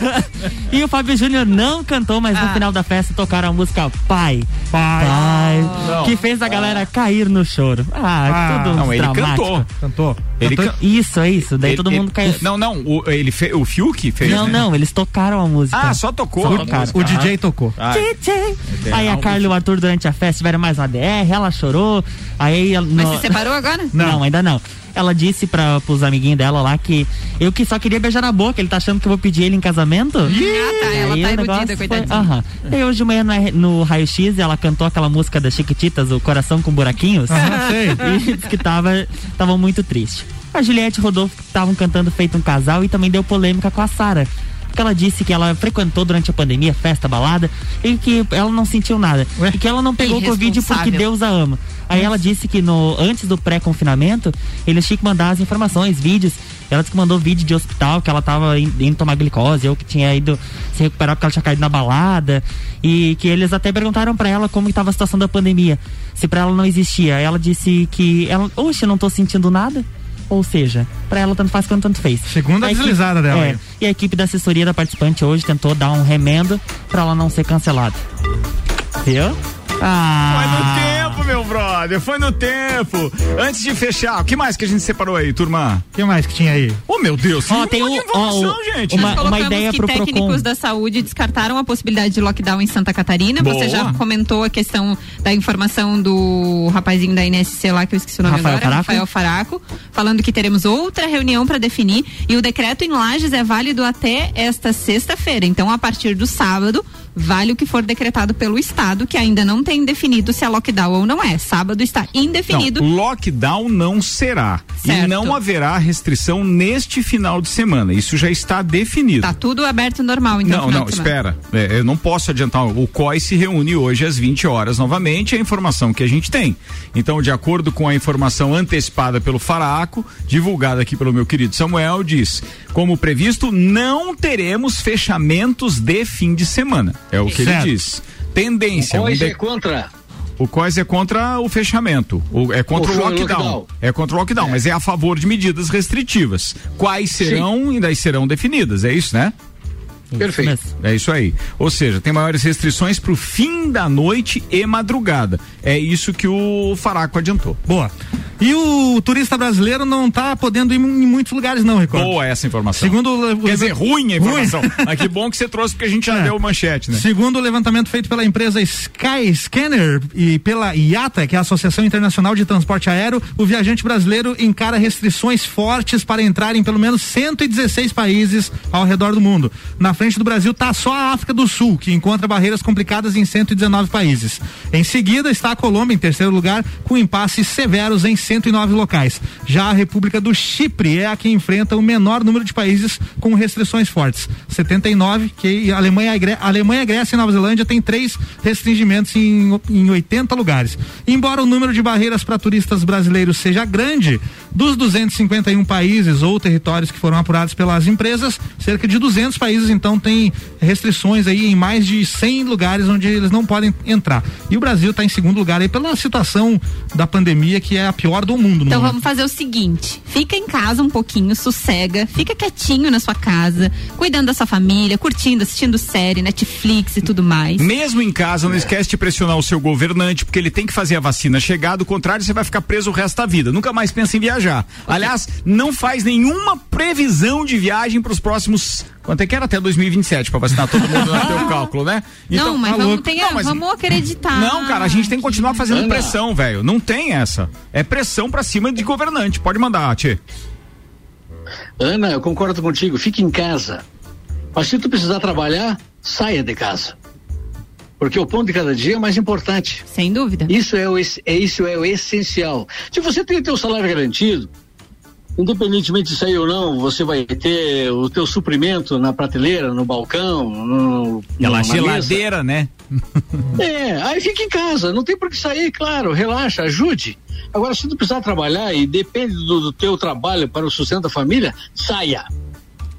E o Fábio Júnior não cantou, mas Ah. no final da festa tocaram a música Pai, Pai. Pai, Não. que fez a galera cair no choro. Ah, Ah, tudo Não, ele cantou. Cantou. Ele can- Isso, é isso. Daí Ele- todo ele- mundo caiu. Não, não, o, ele fe, o Fiuk fez. Não, né? não, eles tocaram a música. Ah, só tocou. Só a tocaram. música. O DJ tocou. Ah, DJ. É, Aí a algo Carla e o Arthur durante a festa tiveram mais uma DR, ela chorou. Aí ela- Mas no- se separou agora? Não, ainda não. Ela disse para pros amiguinhos dela lá que eu que só queria beijar na boca, ele tá achando que eu vou pedir ele em casamento? Ah, tá. Ela Aí tá o iludida, negócio foi- coitadinha. Aham. E hoje de manhã no, no raio-x ela cantou aquela música das Chiquititas, o Coração com Buraquinhos. Aham, sei. e disse que tava, tava muito triste. A Juliette e Rodolfo estavam cantando feito um casal e também deu polêmica com a Sara. porque ela disse que ela frequentou durante a pandemia festa, balada, e que ela não sentiu nada. E que ela não pegou Covid porque. Deus a ama. Aí ela disse que no, antes do pré-confinamento, eles tinham que mandar as informações, vídeos. Ela disse que mandou vídeo de hospital, que ela tava in- indo tomar glicose, ou que tinha ido se recuperar porque ela tinha caído na balada. E que eles até perguntaram pra ela como estava a situação da pandemia, se pra ela não existia. Aí Ela disse que ela, oxe, eu não tô sentindo nada. Ou seja, pra ela tanto faz quanto tanto fez. Segunda A equipe- deslizada dela é, e a equipe da assessoria da participante hoje tentou dar um remendo pra ela não ser cancelada. Viu? Ah. Foi no tempo, meu brother, foi no tempo. Antes de fechar, o que mais que a gente separou aí, turma? O que mais que tinha aí? Oh, meu Deus. Ó, tem um informação, ó, o- gente. uma- Nós colocamos que pro técnicos Procon. da saúde descartaram a possibilidade de lockdown em Santa Catarina. Boa. Você já comentou a questão da informação do rapazinho da NSC lá, que eu esqueci o nome Rafael agora, Faraco. Rafael Faraco, falando que teremos outra reunião para definir e o decreto em Lages é válido até esta sexta-feira. Então, a partir do sábado, vale o que for decretado pelo Estado, que ainda não tem definido se é lockdown ou não é. Sábado está indefinido. Não, lockdown não será. E Certo. não haverá restrição neste final de semana. Isso já está definido. Tá tudo aberto normal, então. não, não, espera. É, eu não posso adiantar. O COI se reúne hoje às 20 horas novamente, é a informação que a gente tem. Então, de acordo com a informação antecipada pelo Faraco, divulgada aqui pelo meu querido Samuel, diz: como previsto, não teremos fechamentos de fim de semana. É o que Certo. ele diz. Tendência. Pois um de- é contra. O COIS é contra o fechamento, o- é contra O o, lockdown. lockdown. É contra o lockdown, mas é a favor de medidas restritivas. Quais serão e daí serão definidas, é isso, né? Perfeito. É isso aí. Ou seja, tem maiores restrições pro fim da noite e madrugada. É isso que o Faraco adiantou. Boa. E o turista brasileiro não tá podendo ir em muitos lugares, não, Ricardo. Boa essa informação. Segundo o- Quer dizer, ruim a informação. Ruim. Mas que bom que você trouxe porque a gente já É. deu manchete, né? Segundo o levantamento feito pela empresa Sky Scanner e pela IATA, que é a Associação Internacional de Transporte Aéreo, o viajante brasileiro encara restrições fortes para entrar em pelo menos 116 países ao redor do mundo. Na frente do Brasil está só a África do Sul, que encontra barreiras complicadas em 119 países. Em seguida está a Colômbia, em terceiro lugar, com impasses severos em 109 locais. Já a República do Chipre é a que enfrenta o menor número de países com restrições fortes. 79, que a Alemanha, a Alemanha, Grécia e Nova Zelândia têm três restringimentos em, em 80 lugares. Embora o número de barreiras para turistas brasileiros seja grande, dos 251 países ou territórios que foram apurados pelas empresas, cerca de 200 países então têm restrições aí em mais de 100 lugares onde eles não podem entrar. E o Brasil está em segundo lugar aí pela situação da pandemia que é a pior do mundo. Então momento. vamos fazer o seguinte: fica em casa um pouquinho, sossega, fica quietinho na sua casa, cuidando da sua família, curtindo, assistindo série, Netflix e tudo mais. Mesmo em casa, não esquece de pressionar o seu governante, porque ele tem que fazer a vacina chegar, do contrário, você vai ficar preso o resto da vida. Nunca mais pensa em viajar. Aliás, não faz nenhuma previsão de viagem para os próximos. Quanto é que era até 2027 para vacinar todo mundo no teu cálculo, né? não, mas tá vamos, tem, Não, mas- vamos acreditar. Não, cara, a gente tem que continuar fazendo Ana. pressão, velho. Não tem essa. É pressão pra cima de governante. Pode mandar, Tchê. Ana, eu concordo contigo, fique em casa. Mas se tu precisar trabalhar, saia de casa. Porque o pão de cada dia é mais importante. Sem dúvida. Isso é o, es- é, isso é o essencial. Se você tem o teu salário garantido, independentemente de sair ou não, você vai ter o teu suprimento na prateleira, no balcão, no, Aquela na mesa. geladeira, né? É, aí fica em casa, não tem por que sair, claro, relaxa, ajude. Agora, se tu precisar trabalhar e depende do, do teu trabalho para o sustento da família, saia.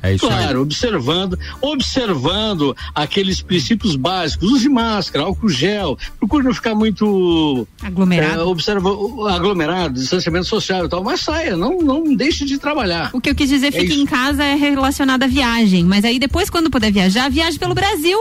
É isso claro, observando, observando aqueles princípios básicos, use máscara, álcool gel, procure não ficar muito Aglomerado. é, observa aglomerado, distanciamento social e tal, mas saia, não, não deixe de trabalhar. O que eu quis dizer, É fica isso. em casa é relacionado à viagem. Mas aí depois, quando puder viajar, viaje pelo Brasil.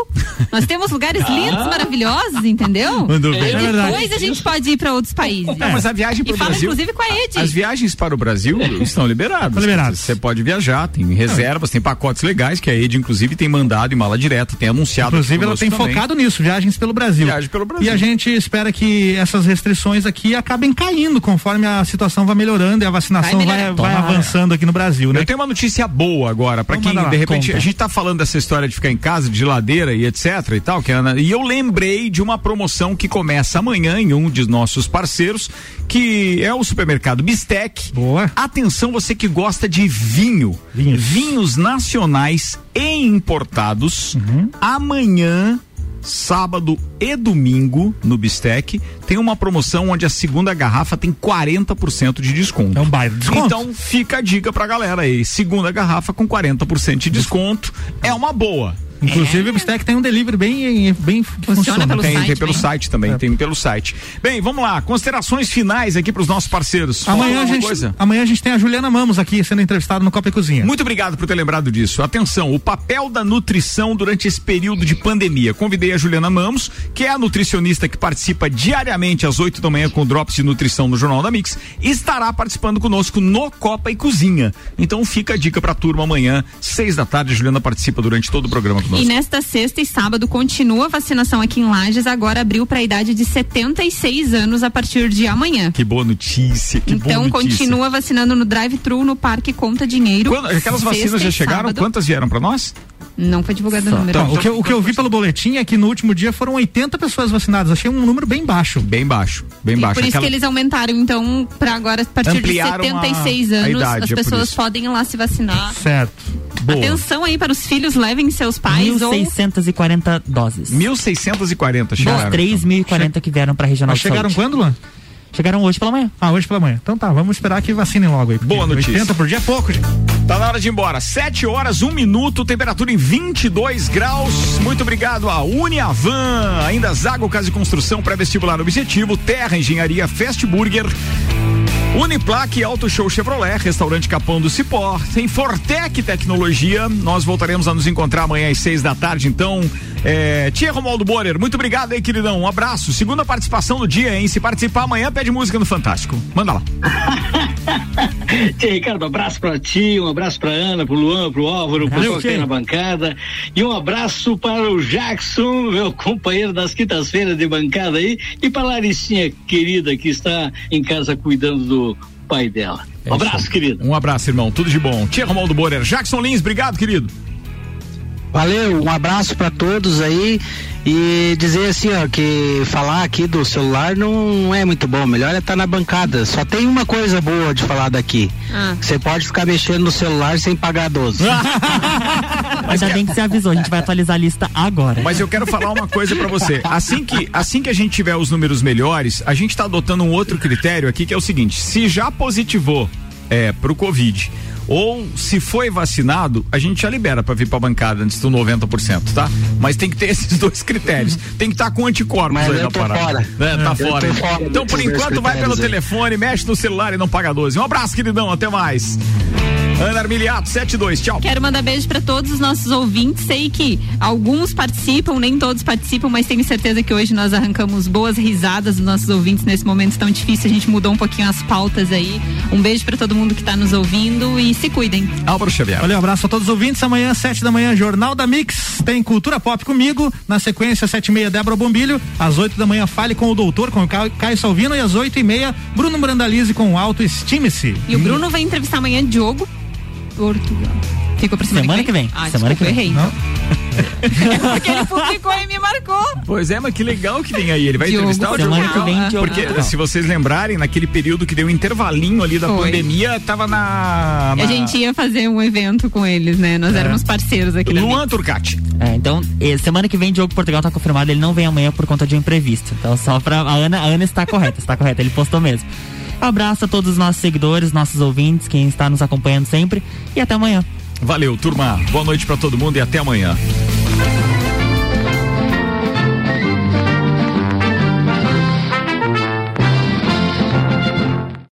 Nós temos lugares lindos, maravilhosos, entendeu? Mandou bem. E É verdade. depois a gente pode ir para outros países. Não, mas a viagem para o fala Brasil. inclusive com a Ed. As viagens para o Brasil estão liberadas. Estão liberadas. Você pode viajar, tem reservas, tem pacotes legais que a Ed, inclusive, tem mandado em mala direta, tem anunciado. Inclusive, ela tem também. focado nisso, viagens pelo Brasil. Viagem pelo Brasil. E a gente espera que essas restrições aqui acabem caindo conforme a situação vai melhorando e a vacinação Vai vai, vai avançando aqui no Brasil, né? Eu tenho uma notícia boa agora, pra Então quem, de repente, conta. a gente tá falando dessa história de ficar em casa, de geladeira e etc e tal, que Ana, e eu lembrei de uma promoção que começa amanhã em um de nossos parceiros, que é o supermercado Bistec. Boa. Atenção, você que gosta de vinho. Vinhos. Vinhos nacionais e importados. Uhum. Amanhã sábado e domingo no Bistec tem uma promoção onde a segunda garrafa tem 40% de desconto. É um bairro de desconto. Então fica a dica pra galera aí. Segunda garrafa com 40% de desconto é uma boa. Inclusive o Bistec tem um delivery bem, bem funciona. pelo tem, site, tem pelo bem. site também, É. tem pelo site. Bem, vamos lá, considerações finais aqui pros nossos parceiros. Amanhã a, gente, coisa. amanhã a gente tem a Juliana Mamos aqui sendo entrevistada no Copa e Cozinha. Muito obrigado por ter lembrado disso. Atenção, o papel da nutrição durante esse período de pandemia. Convidei a Juliana Mamos, que é a nutricionista que participa diariamente às 8 da manhã com Drops de Nutrição no Jornal da Mix, e estará participando conosco no Copa e Cozinha. Então fica a dica pra turma amanhã, seis da tarde, a Juliana participa durante todo o programa E nesta sexta e sábado continua a vacinação aqui em Lages, agora abriu para a idade de 76 anos a partir de amanhã. Que boa notícia, que boa Então notícia. continua vacinando no drive-thru no Parque Conta Dinheiro. Quando- aquelas vacinas já e chegaram? sábado. Quantas vieram pra nós? Não foi divulgado o número. Então, o, que, eu- o que eu vi pelo boletim é que no último dia foram 80 pessoas vacinadas. Achei um número bem baixo. Bem baixo, bem baixo. Por isso Aquela- que eles aumentaram, então, para agora, a partir Ampliaram de 76 a- a anos, idade, as é pessoas isso. podem ir lá se vacinar. Certo. Boa. Atenção aí para os filhos, levem seus pais ou 1.640 doses. 1640 Dos chegaram. 3.040 que vieram pra regional Mas de chegaram saúde. quando, Luan? Chegaram hoje pela manhã. Ah, hoje pela manhã. Então tá, vamos esperar que vacinem logo aí. Boa notícia. 80 por dia é pouco, gente. Tá na hora de ir embora. 7 horas, 1 minuto, temperatura em 22 graus. Muito obrigado a Uniavan, ainda Zago Casa e Construção, pré-vestibular objetivo, Terra Engenharia, Fast Burger. Uniplaque Auto Show Chevrolet, Restaurante Capão do Cipó, tem Fortec Tecnologia. Nós voltaremos a nos encontrar amanhã às seis da tarde. Então, é, Tia Romualdo Borer, muito obrigado aí, queridão. Um abraço. Segunda participação do dia, hein? Se participar amanhã, pede música no Fantástico. Manda lá. Tia Ricardo, um abraço pra ti, um abraço pra Ana, pro Luan, pro Álvaro, pro pessoal que tem na bancada. E um abraço para o Jackson, meu companheiro das quintas-feiras de bancada aí. E pra Laricinha querida que está em casa cuidando do pai dela. Um abraço, querido. Um abraço, irmão. Tudo de bom. Tia Romualdo Borer. Jackson Lins, obrigado, querido. Valeu, um abraço pra todos aí e dizer assim, ó, que falar aqui do celular não é muito bom, melhor é estar na bancada. Só tem uma coisa boa de falar daqui. Ah. Você pode ficar mexendo no celular sem pagar 12. Ainda bem que você avisou, a gente vai atualizar a lista agora. Mas eu quero falar uma coisa pra você. Assim que, assim que a gente tiver os números melhores, a gente tá adotando um outro critério aqui que é o seguinte: se já positivou é, pro Covid ou se foi vacinado, a gente já libera pra vir pra bancada antes do 90%, tá? Mas tem que ter esses dois critérios. Tem que estar com anticorpos Mas aí na parada. fora. É, tá fora. Então, por enquanto, vai pelo aí. telefone, mexe no celular e não paga 12. Um abraço, queridão. Até mais. Ana Armiliato, 72. Tchau. Quero mandar beijo para todos os nossos ouvintes. Sei que alguns participam, nem todos participam, mas tenho certeza que hoje nós arrancamos boas risadas dos nossos ouvintes nesse momento tão difícil. A gente mudou um pouquinho as pautas aí. Um beijo para todo mundo que está nos ouvindo e se cuidem. Álvaro Xavier. Valeu, abraço a todos os ouvintes. Amanhã, sete da manhã, Jornal da Mix. Tem Cultura Pop comigo. Na sequência, sete e meia, Débora Bombilho. Às oito da manhã, Fale com o Doutor, com o Ca- Caio Salvino. E às oito e meia, Bruno Brandalize com o Autoestime-se. E o Bruno vai entrevistar amanhã Diogo Portugal. Ficou pra semana, Semana que vem. Ah, Semana desculpa, que vem. errei. Não. É porque ele publicou e me marcou. Pois é, mas que legal que vem aí. Ele vai Diogo entrevistar o. Diogo Semana que vem, Diogo Porque Portugal. se vocês lembrarem, naquele período que deu um intervalinho ali da Foi. pandemia, tava na. Na- a gente ia fazer um evento com eles, né? Nós éramos parceiros aqui Luan. Turcati. É, então, semana que vem, Diogo Portugal tá confirmado, ele não vem amanhã por conta de um imprevisto. Então, só pra. A Ana, a Ana está correta, está correta, ele postou mesmo. Abraço a todos os nossos seguidores, nossos ouvintes, quem está nos acompanhando sempre. E até amanhã. Valeu, turma. Boa noite pra todo mundo e até amanhã.